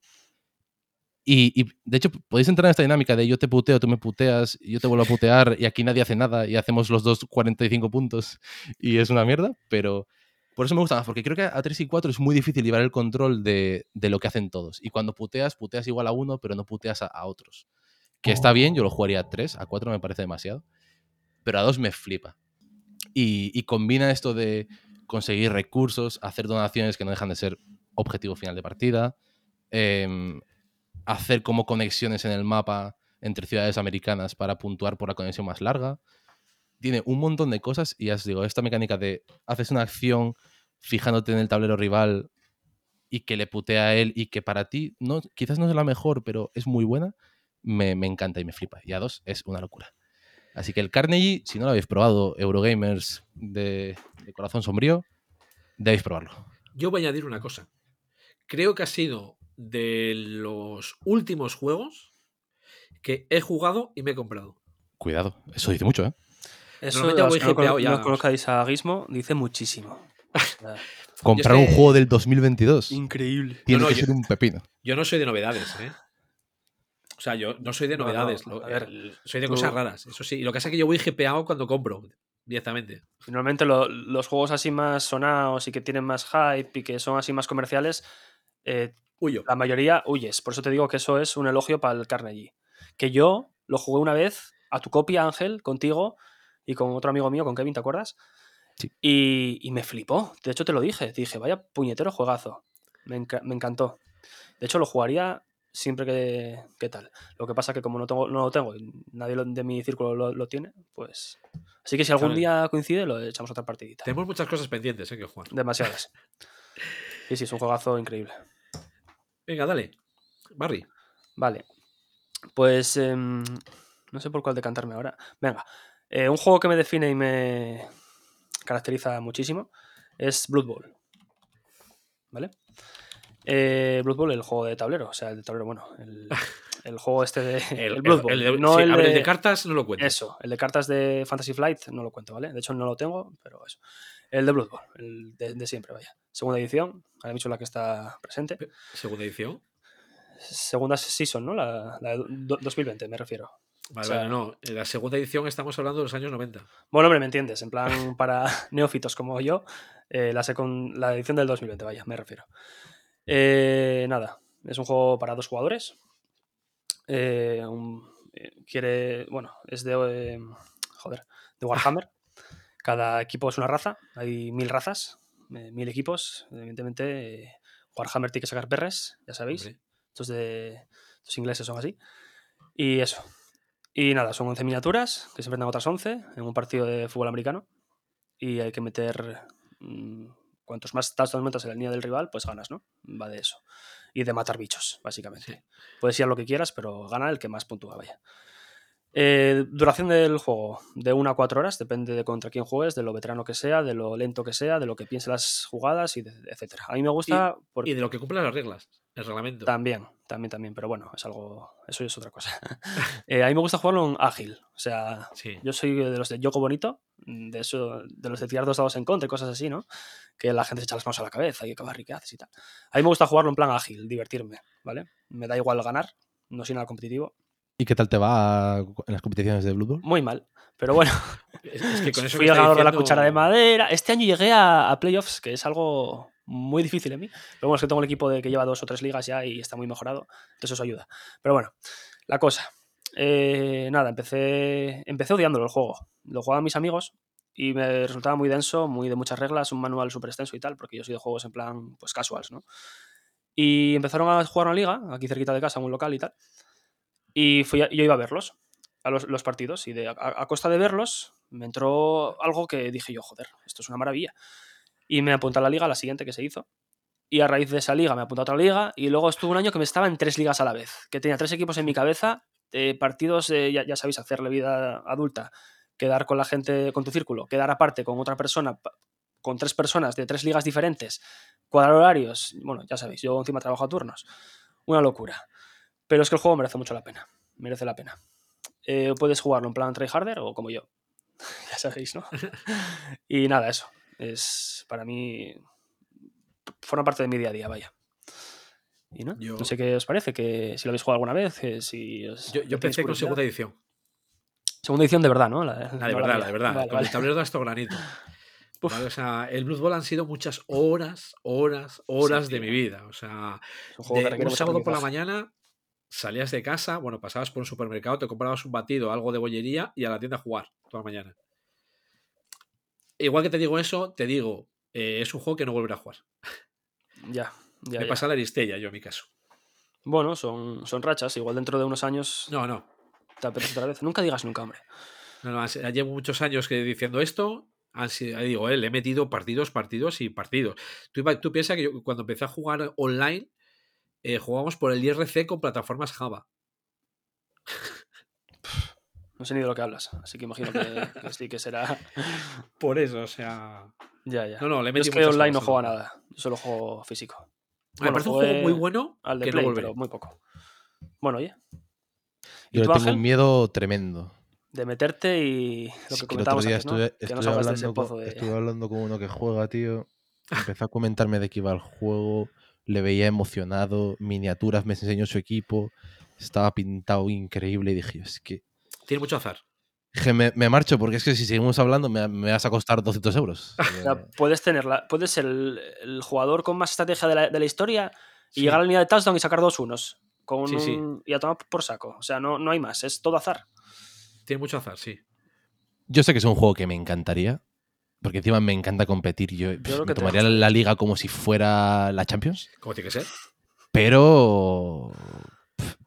y, de hecho podéis entrar en esta dinámica de yo te puteo, tú me puteas, yo te vuelvo a putear y aquí nadie hace nada y hacemos los dos 45 puntos y es una mierda, pero por eso me gusta más, porque creo que a 3 y 4 es muy difícil llevar el control de, de lo que hacen todos. Y cuando puteas, puteas igual a uno, pero no puteas a, a otros. Que está bien, yo lo jugaría a 3, a 4 me parece demasiado, pero a 2 me flipa. Y, y, combina esto de conseguir recursos, hacer donaciones que no dejan de ser objetivo final de partida, eh, hacer como conexiones en el mapa entre ciudades americanas para puntuar por la conexión más larga. Tiene un montón de cosas y ya os digo, esta mecánica de haces una acción fijándote en el tablero rival y que le putea a él y que para ti no, quizás no es la mejor, pero es muy buena, me, me encanta y me flipa. Y a dos es una locura. Así que el Carnegie, si no lo habéis probado, Eurogamers de, de corazón sombrío, debéis probarlo. Yo voy a añadir una cosa. Creo que ha sido de los últimos juegos que he jugado y me he comprado. Cuidado, eso dice mucho, ¿eh? Eso, Normalmente los voy que no, cono- ya. no conozcáis a Gizmo, dice muchísimo. Comprar es un juego del 2022 increíble. tiene No, no, que yo- ser un pepino. Yo no soy de novedades, ¿eh? O sea, yo no soy de No, no, novedades. a ver, soy de tú- cosas raras, eso sí. Y lo que pasa es que yo voy GPAO cuando compro directamente. Normalmente lo- los juegos así más sonados y que tienen más hype y que son así más comerciales, eh, Huyo. la mayoría huyes. Por eso te digo que eso es un elogio para el Carnegie. Que yo lo jugué una vez a tu copia, Ángel, contigo y con otro amigo mío, con Kevin, ¿te acuerdas? Sí. Y, y me flipó. De hecho, te lo dije. Te dije, vaya puñetero juegazo. Me, enca- me encantó. De hecho, lo jugaría siempre que, que tal. Lo que pasa que como no, tengo, no lo tengo y nadie de mi círculo lo, lo tiene, pues... Así que si algún día coincide, lo echamos otra partidita. Tenemos muchas cosas pendientes, ¿eh? Que jugar. Demasiadas. Sí, sí, es un juegazo increíble. Venga, dale. Barry. Vale. Pues em, no sé por cuál decantarme ahora. Venga. eh, un juego que me define y me caracteriza muchísimo es Blood Bowl. ¿Vale? Eh, Blood Bowl, el juego de tablero. O sea, el de tablero, bueno. El, el juego este de. El, Blood Bowl. el de- no sí, el, a ver, el de, de cartas no lo cuento. Eso, el de cartas de Fantasy Flight no lo cuento, ¿vale? De hecho, no lo tengo, pero eso. El de Blood Bowl, el de, de siempre, vaya. Segunda edición, ahora dicho la que está presente. Segunda edición. Segunda season, ¿no? La, la de do- 2020, me refiero. Vale, O sea- vale, no. En la segunda edición estamos hablando de los años 90. Bueno, hombre, me entiendes. En plan, para neófitos como yo, eh, la, secon- la edición del 2020, vaya, me refiero. Eh, nada, es un juego para dos jugadores. eh, un, eh, quiere, bueno, es de, eh, joder, de Warhammer. Cada equipo es una raza, hay mil razas, mil equipos. Evidentemente, Warhammer tiene que sacar perres, ya sabéis. Estos, de, estos ingleses son así. Y eso. Y nada, son 11 miniaturas que se enfrentan a otras 11 en un partido de fútbol americano. Y hay que meter. Cuantos más touchdowns metas en la línea del rival, pues ganas, ¿no? Va de eso. Y de matar bichos, básicamente. Sí. Puedes ir a lo que quieras, pero gana el que más puntúa, vaya. Eh, duración del juego, de 1 a 4 horas, depende de contra quién juegues, de lo veterano que sea, de lo lento que sea, de lo que piense las jugadas, y de- etcétera. A mí me gusta porque Y de lo que cumplan las reglas, el reglamento. también, también, también, pero bueno, es algo, eso es otra cosa. Eh, a mí me gusta jugarlo en ágil, o sea, Sí. yo soy de los de Yoko Bonito, de eso, de los de tirar dos dados en contra y cosas así, ¿no? Que la gente se echa las manos a la cabeza y que ¿qué haces y tal. A mí me gusta jugarlo en plan ágil, divertirme, ¿vale? Me da igual ganar, no soy nada competitivo. ¿Y qué tal te va en las competiciones de Blood Bowl? Muy mal, pero bueno, Es, que con eso fui que el ganador de la cuchara de madera. Este año llegué a, a playoffs, que es algo muy difícil en mí. Pero bueno, es que tengo un equipo de, que lleva dos o tres ligas ya y está muy mejorado. Entonces eso ayuda. Pero bueno, la cosa. Eh, nada, empecé, empecé odiándolo el juego. Lo jugaban mis amigos y me resultaba muy denso, muy de muchas reglas, un manual súper extenso y tal, porque yo soy de juegos en plan, pues casuals, ¿no? Y empezaron a jugar una liga, aquí cerquita de casa, en un local y tal. Y fui a- yo iba a verlos, a los, los partidos, y de, a, a costa de verlos me entró algo que dije yo, joder, esto es una maravilla. Y me apunté a la liga, a la siguiente que se hizo. Y a raíz de esa liga me apunté a otra liga y luego estuve un año que me estaba en tres ligas a la vez, que tenía tres equipos en mi cabeza, eh, partidos, eh, ya, ya sabéis, hacerle vida adulta, quedar con la gente, con tu círculo, quedar aparte con otra persona, con tres personas de tres ligas diferentes, cuadrar horarios, bueno, ya sabéis, yo encima trabajo a turnos, una locura. Pero es que el juego merece mucho la pena, merece la pena. Eh, puedes jugarlo en plan tryharder o como yo, ya sabéis, ¿no? y nada, eso, es para mí, forma parte de mi día a día, vaya. Y no, Yo- no sé qué os parece, que si lo habéis jugado alguna vez, que si os Yo, yo empecé con segunda edición. Segunda edición de verdad, ¿no? La, La de verdad, la de verdad. Vale, con vale. el tablero de hasta granito. Uf. ¿vale? O sea, el Blood Bowl han sido muchas horas, horas, horas Sí, de mi vida. O sea, un de un sábado por la mañana salías de casa, bueno, pasabas por un supermercado, te comprabas un batido, algo de bollería y a la tienda a jugar toda la mañana. Igual que te digo eso, te digo, eh, es un juego que no volveré a jugar. Ya, ya, Me ya. pasa la Aristella, yo en mi caso. Bueno, son, son rachas. Igual dentro de unos años No, no. te apetece otra vez. Nunca digas nunca, hombre. No, llevo muchos años que diciendo esto. Ahí digo, eh, le he metido partidos, partidos y partidos. Tú piensas que yo cuando empecé a jugar online, eh, jugábamos por el IRC con plataformas Java. No sé ni de lo que hablas. Así que imagino que, que sí que será. Por eso, o sea. Ya, ya. No, no, le he Yo es que online no juego a nada. Yo solo juego físico. Me parece un juego muy bueno Al de que Play, no pero muy poco. Bueno, oye. ¿Y Yo tú, le tengo Ángel? un miedo tremendo. De meterte y lo Sí, que que el otro comentábamos día antes, ¿no? estuve, Que no estuve salgas de ese hablando pozo con, de... estuve hablando con uno que juega, tío. Empezó a comentarme de que iba al juego, le veía emocionado, miniaturas, me enseñó su equipo, estaba pintado increíble y dije, es que, Tiene mucho azar. dije, me, me marcho porque es que si seguimos hablando me, me vas a costar 200 euros. O sea, Eh, puedes, tenerla, puedes ser el, el jugador con más estrategia de la, de la historia y Sí. llegar a la línea de touchdown y sacar dos unos. Con Sí, sí. un- Y a tomar por saco. O sea, no, no hay más. Es todo azar. Tiene mucho azar, sí. Yo sé que es un juego que me encantaría, porque encima me encanta competir. Yo, creo me tomaría la liga como si fuera la Champions, Como tiene que ser. pero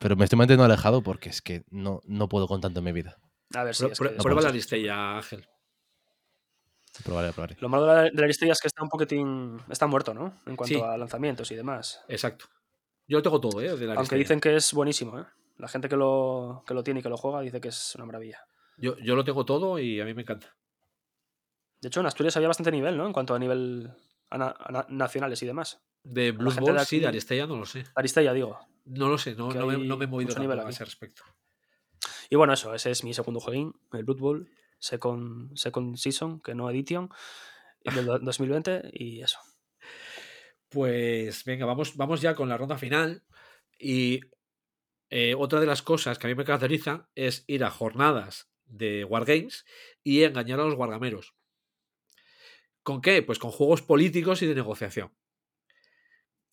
pero me estoy manteniendo alejado porque es que no, no puedo con tanto en mi vida. A ver es que- prueba la ser. Aristella, Ángel. Probaré, probaré. Lo malo de la, de la es que está un poquitín. Está muerto, ¿no? En cuanto Sí. a lanzamientos y demás. Exacto. Yo lo tengo todo, ¿eh? De la Aunque dicen que es buenísimo, ¿eh? La gente que lo, que lo tiene y que lo juega dice que es una maravilla. Yo, yo lo tengo todo y a mí me encanta. De hecho, en Asturias había bastante nivel, ¿no? En cuanto a nivel nacionales y demás. De Blue de Bowl, sí, de Aristella no lo sé. Aristella, digo. No lo sé, no, no, me, hay no me he movido nivel a ese respecto. Y bueno, eso, ese es mi segundo jueguín, el Blood Bowl, Second, second Season, que no Edition, del do- 2020, y eso. Pues venga, vamos, vamos ya con la ronda final. Y eh, otra de las cosas que a mí me caracteriza es ir a jornadas de Wargames y engañar a los wargameros. ¿Con qué? Pues con juegos políticos y de negociación.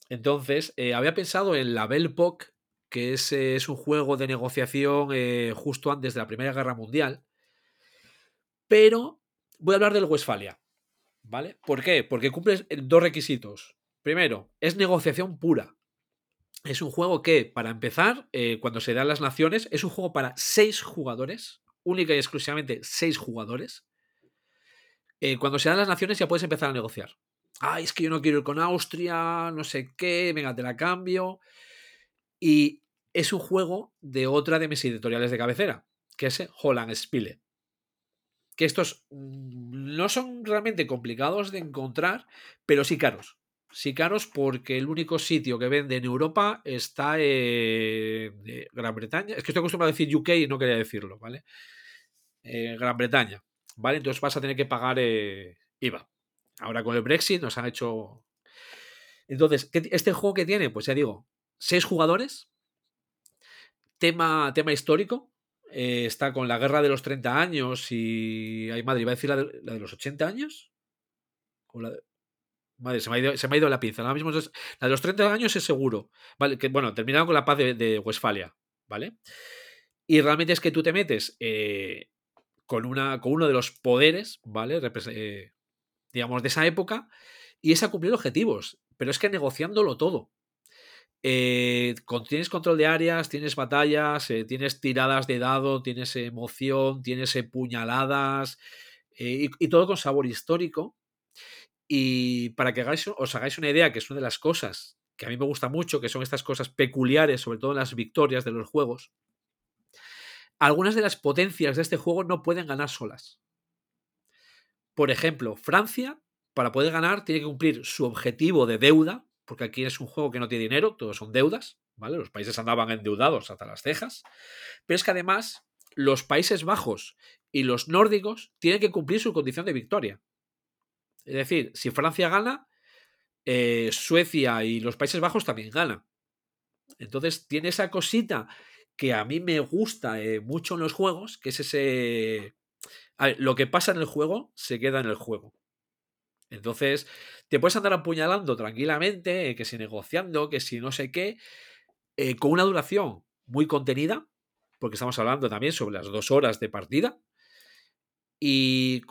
Entonces, eh, había pensado en la Belle que es, eh, es un juego de negociación eh, justo antes de la Primera Guerra Mundial. Pero voy a hablar del Westfalia. ¿Vale? ¿Por qué? Porque cumple dos requisitos. Primero, es negociación pura. Es un juego que, para empezar, cuando se dan las naciones, es un juego para seis jugadores, única y exclusivamente seis jugadores. Cuando se dan las naciones ya puedes empezar a negociar. Ay, es que yo no quiero ir con Austria, no sé qué, venga, te la cambio. Y es un juego de otra de mis editoriales de cabecera, que es Holland Spiele. Que estos mm, no son realmente complicados de encontrar, pero sí caros. Sí caros porque el único sitio que vende en Europa está en Gran Bretaña. Es que estoy acostumbrado a decir UK y no quería decirlo, ¿vale? Gran Bretaña, ¿vale? Entonces vas a tener que pagar eh, IVA. Ahora con el Brexit nos han hecho... Entonces, ¿este juego que tiene? Pues ya digo, seis jugadores, tema, tema histórico, eh, está con la guerra de los 30 años y... Ay, madre, iba a decir la de, la de los 80 años. La de, Madre, se me, ha ido, se me ha ido la pinza. Ahora mismo la de los 30 años es seguro. Vale, que bueno, terminaron con la paz de, de Westfalia, ¿vale? Y realmente es que tú te metes eh, con, una, con uno de los poderes, ¿vale? Eh, digamos, de esa época, y es a cumplir objetivos. Pero es que negociándolo todo. Eh, tienes control de áreas, tienes batallas, eh, tienes tiradas de dado, tienes emoción, tienes puñaladas, y, y todo con sabor histórico. Y para que hagáis, os hagáis una idea, que es una de las cosas que a mí me gusta mucho, que son estas cosas peculiares, sobre todo en las victorias de los juegos, algunas de las potencias de este juego no pueden ganar solas. Por ejemplo, Francia, para poder ganar, tiene que cumplir su objetivo de deuda, porque aquí es un juego que no tiene dinero, todos son deudas, ¿vale? Los países andaban endeudados hasta las cejas, pero es que además los Países Bajos y los nórdicos tienen que cumplir su condición de victoria. Es decir, si Francia gana, eh, Suecia y los Países Bajos también ganan. Entonces tiene esa cosita que a mí me gusta eh, mucho en los juegos, que es ese... Ver, lo que pasa en el juego se queda en el juego. Entonces, te puedes andar apuñalando tranquilamente, que si negociando, que si no sé qué, eh, con una duración muy contenida, porque estamos hablando también sobre las dos horas de partida, y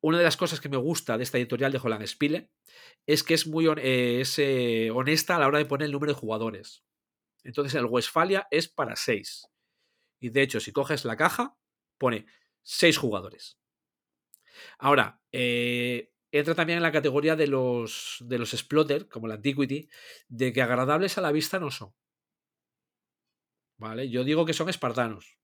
una de las cosas que me gusta de esta editorial de Holland Spiele es que es muy eh, es, eh, honesta a la hora de poner el número de jugadores. Entonces el Westfalia es para 6. Y de hecho, si coges la caja, pone 6 jugadores. Ahora, eh, entra también en la categoría de los, de los Splotter, como la Antiquity, de que agradables a la vista no son. ¿Vale? Yo digo que son espartanos.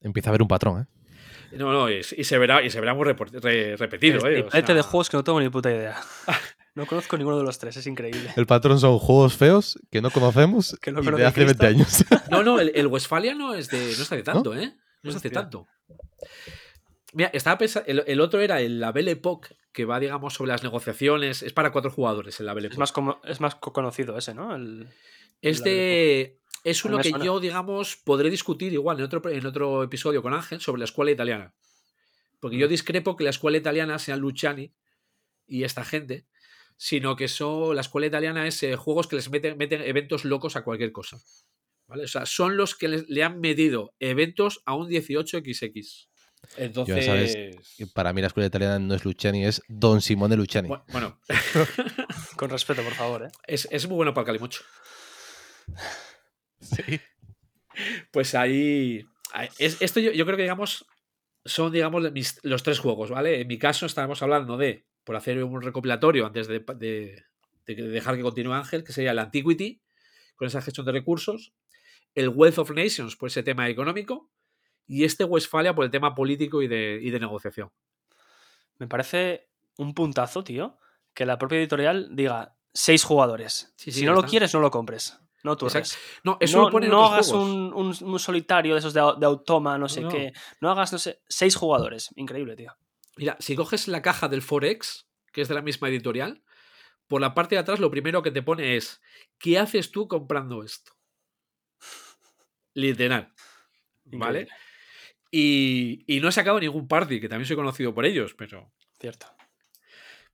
Empieza a haber un patrón, ¿eh? No, no, y, y, se verá, y se verá muy re, repetido. El eh, o sea... de juegos que no tengo ni puta idea. No conozco ninguno de los tres, es increíble. El patrón son juegos feos que no conocemos que no y de hace 20 años. No, no, el, el, Westfalia no es de. No es de tanto, ¿No? ¿eh? No es de tanto. Mira, estaba pensando. El, el, otro era el La Belle Époque, que va, digamos, sobre las negociaciones. Es para cuatro jugadores el La Belle Époque. Es más, como, es más conocido ese, ¿no? El, es de. Es uno que suena. yo, digamos, podré discutir igual en otro, en otro episodio con Ángel sobre la escuela italiana. Porque yo discrepo que la escuela italiana sea Luciani y esta gente, sino que la escuela italiana es eh, juegos que les meten, meten, eventos locos a cualquier cosa. ¿Vale? O sea, son los que les, le han medido eventos a un 18XX. Entonces. Sabes, para mí la escuela italiana no es Luciani, es Don Simone Luciani. Bueno. Con respeto, por favor. ¿eh? Es, es muy bueno para el calimocho. Sí. Pues ahí. Es, esto yo, yo, creo que, digamos, son, digamos, mis, los tres juegos, ¿vale? En mi caso, estábamos hablando de, por hacer un recopilatorio antes de, de, de dejar que continúe Ángel, que sería el Antiquity, con esa gestión de recursos, el Wealth of Nations, por ese tema económico, y este Westfalia por el tema político y de, y de negociación. Me parece un puntazo, tío, que la propia editorial diga seis jugadores. Sí, sí, si no lo quieres, no lo compres. No tú No, eso no, lo pone no hagas un, un, un, solitario de esos de, de automa, no sé no. qué. No hagas, no sé, seis jugadores. Increíble, tío. Mira, si coges la caja del Forex, que es de la misma editorial, por la parte de atrás lo primero que te pone es ¿qué haces tú comprando esto? Literal. ¿Vale? Y, y, no he sacado ningún party, que también soy conocido por ellos, pero. Cierto.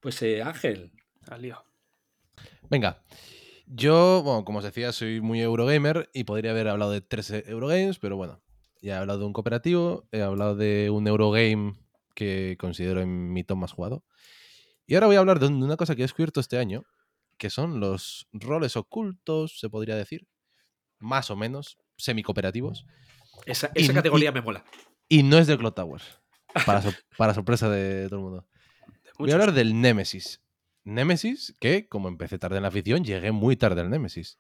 Pues eh, Ángel. Al lío. Venga. Yo, bueno, como os decía, soy muy Eurogamer y podría haber hablado de tres Eurogames, pero bueno, ya he hablado de un cooperativo, he hablado de un Eurogame que considero en mi top más jugado. Y ahora voy a hablar de una cosa que he descubierto este año, que son los roles ocultos, se podría decir, más o menos, semi-cooperativos. Esa, Y- esa y- categoría me mola. Y no es de Cloud Tower, para, so- para sorpresa de todo el mundo. Voy a hablar del Nemesis. Nemesis, que como empecé tarde en la afición, llegué muy tarde al Nemesis.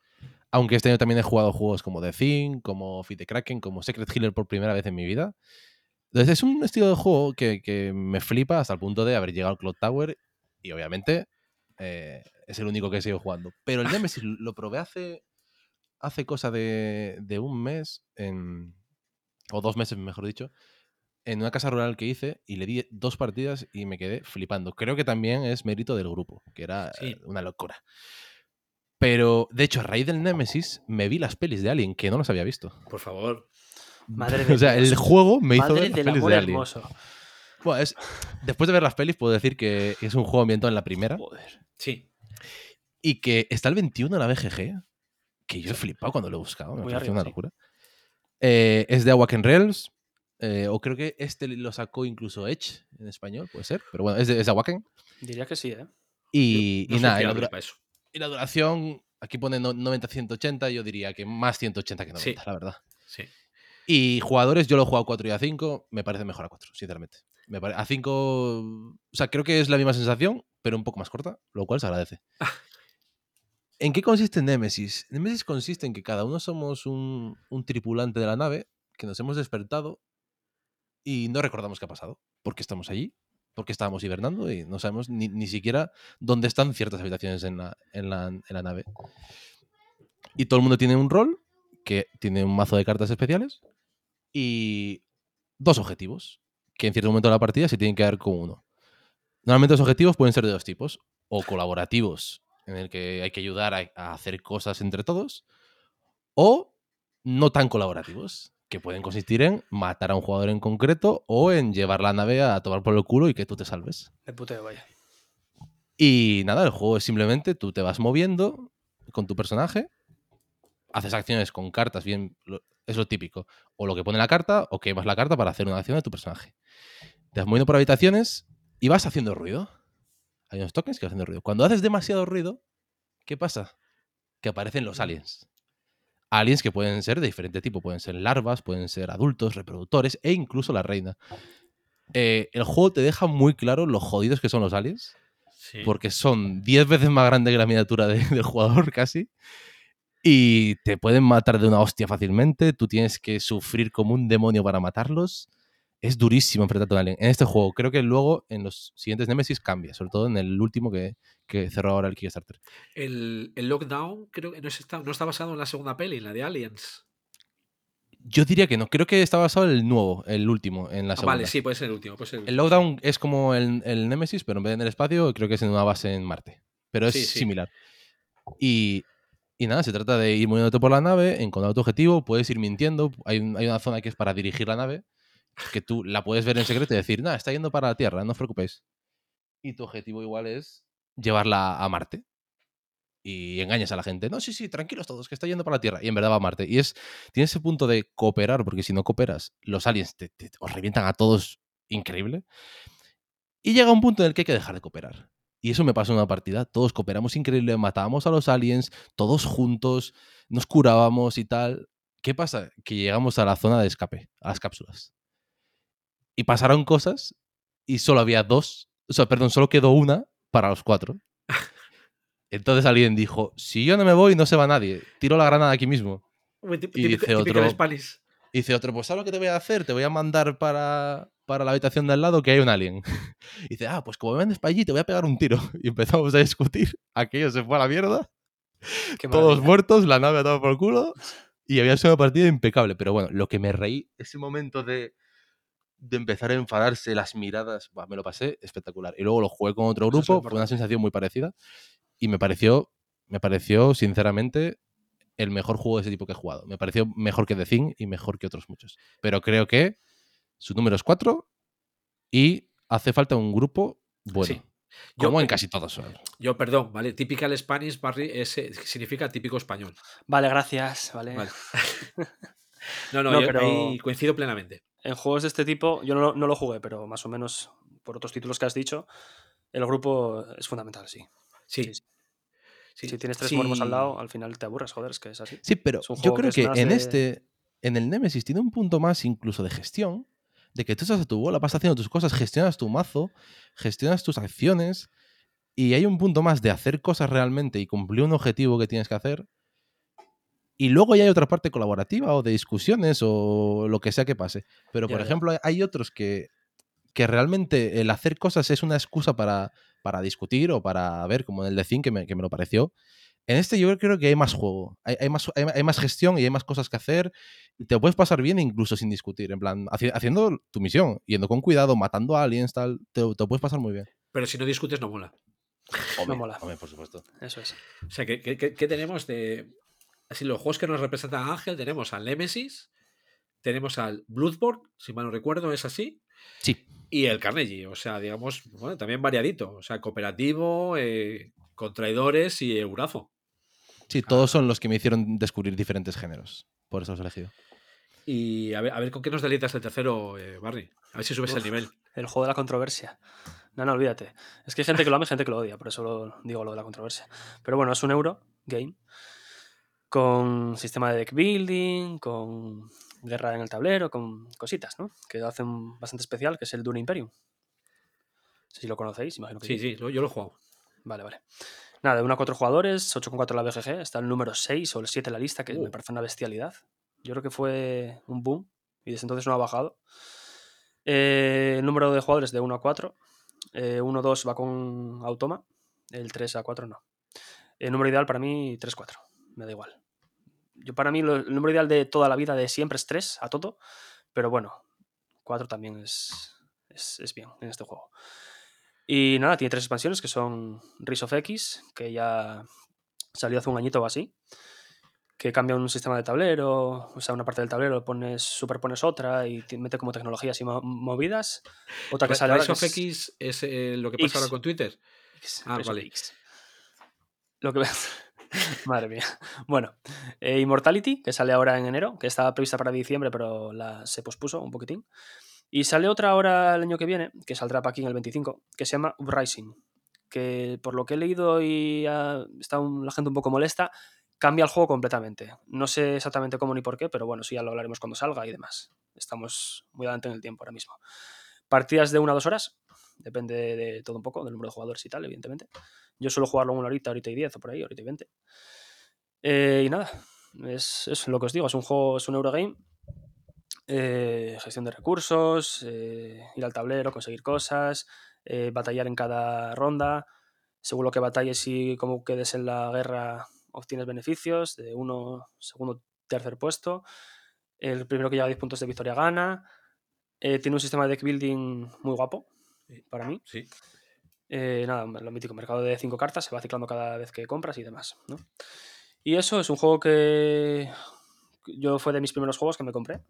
Aunque este año también he jugado juegos como The Thing, como Feed the Kraken, como Secret Healer por primera vez en mi vida. Entonces es un estilo de juego que, que me flipa hasta el punto de haber llegado al Cloud Tower y obviamente eh, es el único que he seguido jugando. Pero el Nemesis lo probé hace, hace cosa de, de un mes, en, o dos meses mejor dicho, en una casa rural que hice y le di dos partidas y me quedé flipando. Creo que también es mérito del grupo, que era Sí. una locura. Pero, de hecho, a raíz del Nemesis me vi las pelis de Alien, que no las había visto. Por favor. Madre de o sea, el juego me hizo ver las del pelis de Alien. hermoso. Bueno, es- después de ver las pelis, puedo decir que es un juego ambientado en la primera Joder. Sí. y que está el 21 en la BGG, que yo he flipado cuando lo he buscado, me pareció una locura. Eh, es de Awaken Rails, eh, o creo que este lo sacó incluso Edge en español, puede ser, pero bueno, es de, es de Awaken. Diría que sí, ¿eh? Y, No y nada, y la, dura- eso. y la duración, aquí pone no- 90-180, yo diría que más 180 que 90, Sí. la verdad. Sí. Y jugadores, yo lo he jugado a 4 y a 5, me parece mejor a 4, sinceramente. Me pare- a 5, o sea, creo que es la misma sensación, pero un poco más corta, lo cual se agradece. ¿En qué consiste Nemesis? Nemesis consiste en que cada uno somos un, un tripulante de la nave que nos hemos despertado y no recordamos qué ha pasado, porque estamos allí, porque estábamos hibernando y no sabemos ni, ni siquiera dónde están ciertas habitaciones en la, en la- en la nave. Y todo el mundo tiene un rol que tiene un mazo de cartas especiales y dos objetivos que en cierto momento de la partida se tienen que dar con uno. Normalmente los objetivos pueden ser de dos tipos, o colaborativos, en el que hay que ayudar a, a hacer cosas entre todos, o no tan colaborativos, que pueden consistir en matar a un jugador en concreto o en llevar la nave a tomar por el culo y que tú te salves. De puteo, vaya. Y nada, el juego es simplemente tú te vas moviendo con tu personaje, haces acciones con cartas, bien, es lo típico. O lo que pone la carta, o quemas la carta para hacer una acción de tu personaje. Te vas moviendo por habitaciones y vas haciendo ruido. Hay unos tokens que hacen ruido. Cuando haces demasiado ruido, ¿qué pasa? Que aparecen los aliens. Aliens que pueden ser de diferente tipo. Pueden ser larvas, pueden ser adultos, reproductores e incluso la reina. Eh, el juego te deja muy claro lo jodidos que son los aliens Sí. porque son 10 veces más grandes que la miniatura de- del jugador casi. Y te pueden matar de una hostia fácilmente. Tú tienes que sufrir como un demonio para matarlos. Es durísimo enfrentarte a un alien. En este juego, creo que luego en los siguientes Nemesis cambia, sobre todo en el último que, que cerró ahora el Kickstarter. El, el Lockdown creo que no está, no está basado en la segunda peli, en la de Aliens. Yo diría que no, creo que está basado en el nuevo, el último, en la Ah, segunda. vale, sí, puede ser el último. Puede ser el. Lockdown es como el, el Nemesis, pero en vez de en el espacio, creo que es en una base en Marte. Pero es Sí, sí. similar. Y, y nada, se trata de ir moviéndote por la nave, encontrar tu objetivo, puedes ir mintiendo. Hay, hay una zona que es para dirigir la nave, que tú la puedes ver en secreto y decir, nada, está yendo para la Tierra, no os preocupéis. Y tu objetivo igual es llevarla a Marte. Y engañas a la gente. No, sí, sí, tranquilos todos, que está yendo para la Tierra. Y en verdad va a Marte. Y es, tiene ese punto de cooperar, porque si no cooperas, los aliens te, te- os revientan a todos increíble. Y llega un punto en el que hay que dejar de cooperar. Y eso me pasó en una partida. Todos cooperamos increíble, matábamos a los aliens, todos juntos, nos curábamos y tal. ¿Qué pasa? Que llegamos a la zona de escape, a las cápsulas. Y pasaron cosas y solo había dos, o sea, perdón, solo quedó una para los cuatro. Entonces alguien dijo, si yo no me voy, no se va nadie. Tiro la granada aquí mismo. Uy, y dice otro- dice otro, pues ¿sabes lo que te voy a hacer? Te voy a mandar para, para la habitación de al lado que hay un alien. Y dice, ah, pues como me mandes para allí, te voy a pegar un tiro. Y empezamos a discutir. Aquello se fue a la mierda. Todos muertos, la nave a todo por culo. Y había sido una partida impecable. Pero bueno, lo que me reí, ese momento de, de empezar a enfadarse, las miradas, buah, me lo pasé espectacular. Y luego lo jugué con otro grupo, fue una sensación muy parecida. Y me pareció, me pareció, sinceramente, el mejor juego de ese tipo que he jugado. Me pareció mejor que The Thing y mejor que otros muchos. Pero creo que su número es 4 y hace falta un grupo bueno. Sí. Yo, Como en eh, casi todos. yo, perdón, ¿vale? Typical Spanish, Barry, es, significa típico español. Vale, gracias. Vale. Vale. no, no, No, yo pero- ahí coincido plenamente. En juegos de este tipo, yo no, lo- no lo jugué, pero más o menos por otros títulos que has dicho, el grupo es fundamental, sí. Sí. Sí, sí. sí, Si tienes tres muermos al lado, al final te aburres, joder, es que es así. Sí, pero yo creo que en de- este, en el Nemesis, tiene un punto más incluso de gestión, de que tú estás a tu bola, vas haciendo tus cosas, gestionas tu mazo, gestionas tus acciones, y hay un punto más de hacer cosas realmente y cumplir un objetivo que tienes que hacer. Y luego ya hay otra parte colaborativa o de discusiones o lo que sea que pase. Pero, por ya. ejemplo, hay- hay otros que, que realmente el hacer cosas es una excusa para, para discutir o para ver, como en el de Zinc, que me, que me lo pareció. En este yo creo que hay más juego, hay, hay más, hay, hay más gestión y hay más cosas que hacer. Y te puedes pasar bien incluso sin discutir, en plan, haci- haciendo tu misión, yendo con cuidado, matando a aliens, tal, te, te puedes pasar muy bien. Pero si no discutes, no mola. No mola. Hombre, por supuesto. Eso es. O sea, ¿qué, qué- qué- qué tenemos de. Así, los juegos que nos representan a Ángel, tenemos al Nemesis, tenemos al Bloodborne, si mal no recuerdo, es así, Sí, y el Carnegie. O sea, digamos, bueno, también variadito. O sea, cooperativo, eh, con traidores y Eurazo. sí, todos son los que me hicieron descubrir diferentes géneros. Por eso los he elegido. Y a ver, a ver con qué nos deleitas el tercero, eh, Barry. A ver si subes el nivel. El juego de la controversia. No, no, olvídate. Es que hay gente que lo ama y gente que lo odia, por eso lo digo lo de la controversia. Pero bueno, es un euro game con sistema de deck building, con guerra en el tablero, con cositas, ¿no? Que lo hacen bastante especial, que es el Dune Imperium. No sé si lo conocéis, imagino que Sí, sí, lo- yo lo he jugado. Vale, vale. Nada, de 1 a 4 jugadores, 8 con 4 la BGG, está el número 6 o el 7 en la lista, que me Uh. parece una bestialidad. Yo creo que fue un boom y desde entonces no ha bajado. Eh, el número de jugadores de 1 a 4. 1 2 va con Automa, el 3 a 4 no. El número ideal para mí 3 4, me da igual. Yo para mí lo- el número ideal de toda la vida de siempre es 3 a todo, pero bueno, 4 también es, es, es bien en este juego. Y nada, tiene tres expansiones que son Rise of X, que ya salió hace un añito o así, que cambia un sistema de tablero, o sea, una parte del tablero pones, superpones otra y te mete como tecnologías y mo- movidas. Otra que sale Rise of es X es eh, lo que pasa X. ahora con Twitter. X, Ah, Rise vale. Lo que Madre mía. Bueno, eh, Immortality, que sale ahora en enero, que estaba prevista para diciembre, pero la, se pospuso un poquitín. Y sale otra ahora el año que viene, que saldrá para aquí en el 25, que se llama Uprising. Que por lo que he leído y está la gente un poco molesta, cambia el juego completamente. No sé exactamente cómo ni por qué, pero bueno, sí ya lo hablaremos cuando salga y demás. Estamos muy adelante en el tiempo ahora mismo. Partidas de una a dos horas, depende de todo un poco, del número de jugadores y tal, evidentemente. Yo suelo jugarlo una horita, horita y diez o por ahí, horita y veinte. Eh, y nada, es, es lo que os digo, es un juego, es un Eurogame. eh, gestión de recursos, eh, ir al tablero, conseguir cosas, batallar en cada ronda. Según lo que batalles y cómo quedes en la guerra, obtienes beneficios de uno, segundo, tercer puesto. El primero que lleva 10 puntos de victoria gana. Tiene un sistema de deck building muy guapo, para mí. Sí. Eh, nada, lo mítico, mercado de 5 cartas, se va ciclando cada vez que compras y demás, ¿no? Y eso es un juego que yo fue de mis primeros juegos que me compré.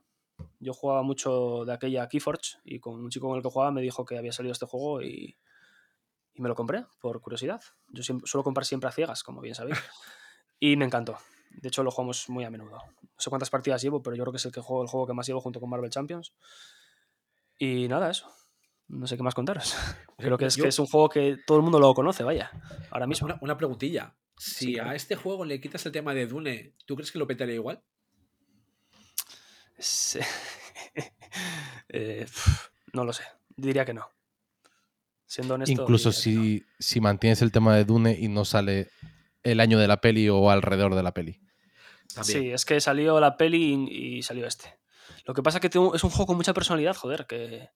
Yo jugaba mucho de aquella Keyforge y con un chico con el que jugaba me dijo que había salido este juego y, y me lo compré por curiosidad. Yo siempre, suelo comprar siempre a ciegas, como bien sabéis. Y me encantó. De hecho, lo jugamos muy a menudo. No sé cuántas partidas llevo, pero yo creo que es el, que juego, el juego que más llevo junto con Marvel Champions. Y nada, eso. No sé qué más contaros. Creo que es, Yo- que es un juego que todo el mundo lo conoce, vaya. Ahora mismo. Una, una preguntilla. Si Sí, claro. a este juego le quitas el tema de Dune, ¿tú crees que lo petaría igual? Sí. Eh, no lo sé. Diría que no. Siendo honesto. Incluso que no. si, si mantienes el tema de Dune y no sale el año de la peli o alrededor de la peli. También. Sí, es que salió la peli y, y salió este. Lo que pasa es que es un juego con mucha personalidad, joder, que,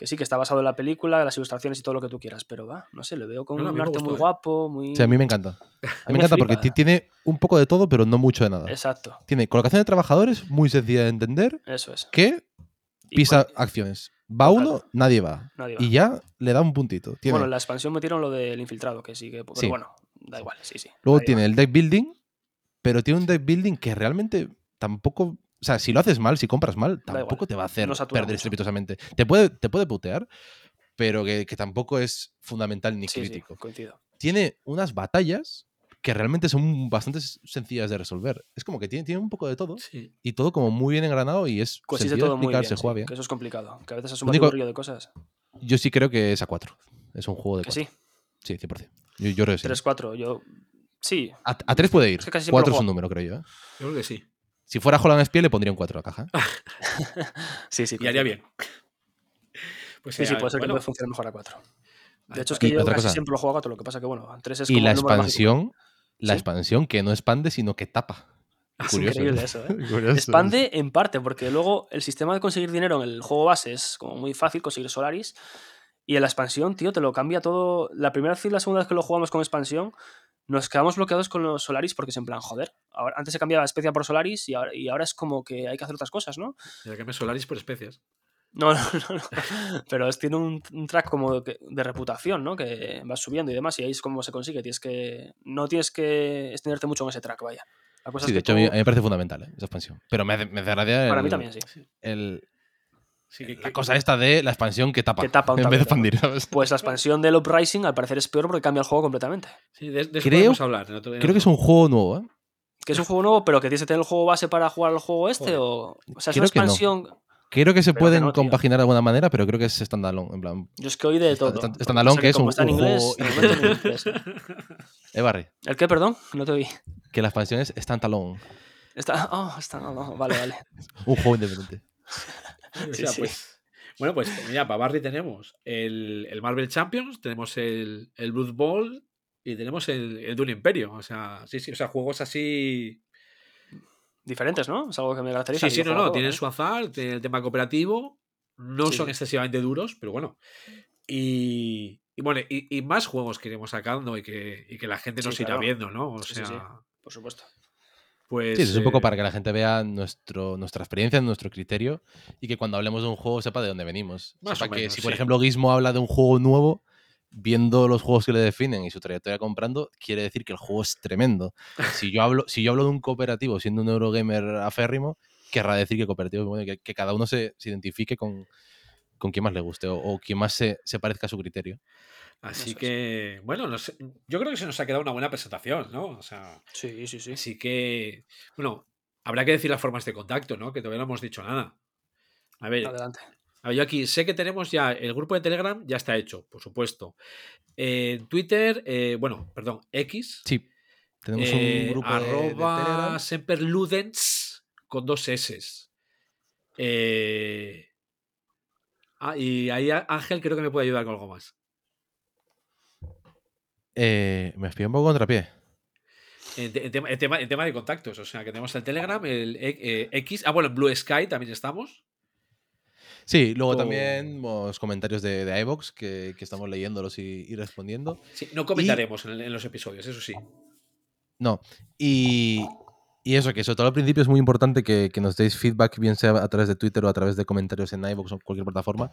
que sí, que está basado en la película, las ilustraciones y todo lo que tú quieras, pero va, no sé, le veo con No, un arte muy ¿eh? guapo, muy... Sea, a mí me encanta. A mí me encanta porque flipa. tiene un poco de todo, pero no mucho de nada. Exacto, Tiene colocación de trabajadores, muy sencilla de entender, eso es. que pisa acciones. Va uno, nadie va. Nadie va. Y ya le da un puntito. Tiene, Bueno, en la expansión metieron lo del infiltrado, que sí que... Pero Sí. bueno, da igual, sí, sí. Luego nadie tiene va. el deck building, pero tiene un deck building que realmente tampoco. O sea, si lo haces mal, si compras mal, tampoco te va a hacer no perder estrepitosamente. Te puede, te puede putear, pero que, que tampoco es fundamental ni Sí, sí, crítico. coincido. Tiene unas batallas que realmente son bastante sencillas de resolver. Es como que tiene, tiene un poco de todo Sí. y todo como muy bien engranado y es Coexiste sencillo de todo muy explicar, bien, se sí, juega bien. que eso es complicado. Que a veces es un único- de cosas. Yo sí creo que es a 4. Es un juego de Que 4. sí, Sí, 100%. Yo, yo creo que sí. 3-4. Yo. Sí, A, a 3 puede ir. Es que casi siempre lo 4 es un número, creo yo. ¿eh? Yo creo que sí. Si fuera Holland Spie, le pondría un 4 a la caja. sí, sí. Y haría bien. Pues Sí, sí, eh, puede ser bueno, que puede funcionar mejor a 4. De hecho, es que Y yo otra casi cosa. siempre lo juego a 4. Lo que pasa que, bueno, a 3 es Y como la el número mágico. expansión, la ¿Sí? expansión que no expande, sino que tapa. Es Curioso, increíble eso, ¿eh? Curioso. Expande en parte, porque luego el sistema de conseguir dinero en el juego base es como muy fácil conseguir Solaris. Y en la expansión, tío, te lo cambia todo. La primera vez y la segunda vez que lo jugamos con expansión, nos quedamos bloqueados con los Solaris porque es en plan, joder. Ahora, antes se cambiaba especia por Solaris y ahora, y ahora es como que hay que hacer otras cosas, ¿no? Ya que me Solaris por especies. No, no, no. no. Pero es, tiene un, un track como de, de reputación, ¿no? Que vas subiendo y demás, y ahí es como se consigue. Tienes que. No tienes que extenderte mucho en ese track, vaya. La cosa Sí, es de que hecho, a mí, tú- a mí me parece fundamental ¿eh? esa expansión. Pero me, hace- me hace gracia Para el- mí también, sí. el- Sí, que- la que- cosa esta de la expansión que tapa. Que tapa un en vez de expandir, ¿sabes? Pues la expansión del Uprising al parecer es peor porque cambia el juego completamente. Sí, de, de Creo- hablar. en otro- en Creo que es un juego nuevo, ¿eh? Que es un juego nuevo, pero que tienes que tener el juego base para jugar al juego este, o. O sea, es Creo una que no. expansión. Creo que se Pero que pueden no, compaginar de alguna manera, pero creo que es standalone. En plan, Yo es que oí de Está- todo. standalone, que es un- está en un inglés, juego no eh, Barry, ¿El qué, perdón? No te oí. que la expansión es standalone. Está. Oh, está. No, no, vale, vale. Un juego independiente. O Sí, sea, sí. pues- bueno, pues mira, para Barry tenemos el, el Marvel Champions, tenemos el, el Blood Bowl y tenemos el, el Dune Imperio. O sea, sí, sí, o sea, juegos así. Diferentes, ¿no? Es algo que me caracteriza. Sí, sí, no, no, todo, tienen ¿eh? su azar, tienen el tema cooperativo, no Sí, son excesivamente duros, pero bueno. Y, y bueno, y, y más juegos que iremos sacando y que, y que la gente nos irá claro. viendo, ¿no? O sea, sí, sí. Por supuesto. Pues. Sí, es un poco eh, para que la gente vea nuestro, nuestra experiencia, nuestro criterio y que cuando hablemos de un juego sepa de dónde venimos. Más sepa o que menos, si, por sí. ejemplo, Gizmo habla de un juego nuevo, viendo los juegos que le definen y su trayectoria comprando, quiere decir que el juego es tremendo. Si yo hablo, si yo hablo de un cooperativo siendo un Eurogamer aférrimo, querrá decir que cooperativo es bueno que, que cada uno se, se identifique con, con quien más le guste o, o quien más se, se parezca a su criterio. Así Eso es. que, bueno, no sé, yo creo que se nos ha quedado una buena presentación, ¿no? O sea, Sí, sí, sí. así que, bueno, habrá que decir las formas de contacto, ¿no? Que todavía no hemos dicho nada. A ver, Adelante. a ver, yo aquí sé que tenemos ya el grupo de Telegram, ya está hecho, por supuesto. En Twitter, eh, bueno, perdón, X, Sí, tenemos eh, un grupo de- de, Telegram. semperludens con dos S. Eh, ah, y ahí Ángel creo que me puede ayudar con algo más. Eh, me espié un poco contrapié. En, te- en tema, en tema- en tema de contactos, o sea, que tenemos el Telegram, el eh, eh, X, ah, bueno, en Blue Sky también estamos. Sí, luego O- también los comentarios de, de iVoox que, que estamos leyéndolos y, y respondiendo. Sí, no comentaremos en, el- en los episodios, eso sí. No, y, y eso, que sobre todo al principio es muy importante que, que nos deis feedback, bien sea a través de Twitter o a través de comentarios en iVoox o cualquier plataforma.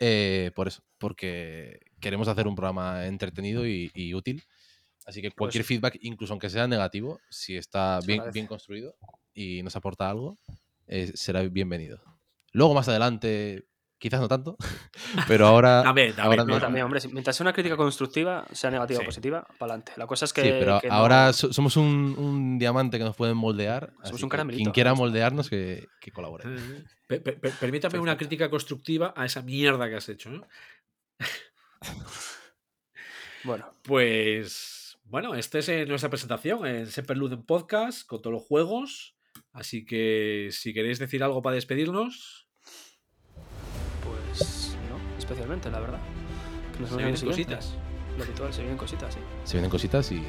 Eh, por eso, porque queremos hacer un programa entretenido y, y útil. Así que cualquier sí. feedback, incluso aunque sea negativo, si está bien construido y nos aporta algo, eh, será bienvenido. Luego más adelante, quizás no tanto, pero ahora... También, también, ahora No, mismo- también, hombre, mientras sea una crítica constructiva, sea negativa Sí. o positiva, para adelante. La cosa es que. sí, pero que no- ahora so- somos un, un diamante que nos pueden moldear. Somos un caramelito, Quien quiera moldearnos, que, que colabore. Eh, per- per- per- permítame una crítica constructiva a esa mierda que has hecho. ¿no? Bueno, Pues, bueno, esta es eh, nuestra presentación en Semperluden Podcast con todos los juegos. Así que si queréis decir algo para despedirnos. No, especialmente, la verdad. Que nos se vienen cositas. Lo habitual, se vienen cositas, sí. Se vienen cositas y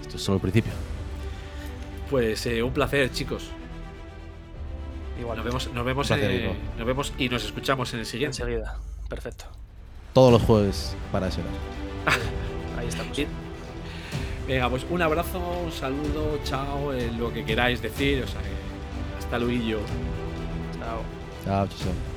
esto es solo el principio. Pues eh, un placer, chicos. Igual. Nos vemos, nos vemos, placer, eh, nos vemos y nos escuchamos en el siguiente. Enseguida. Perfecto. Todos los jueves para eso. Ahí estamos. Sí. Venga, pues un abrazo, un saludo, chao, eh, lo que queráis decir. O sea, que hasta luego. Chao. Chao, chao. chao.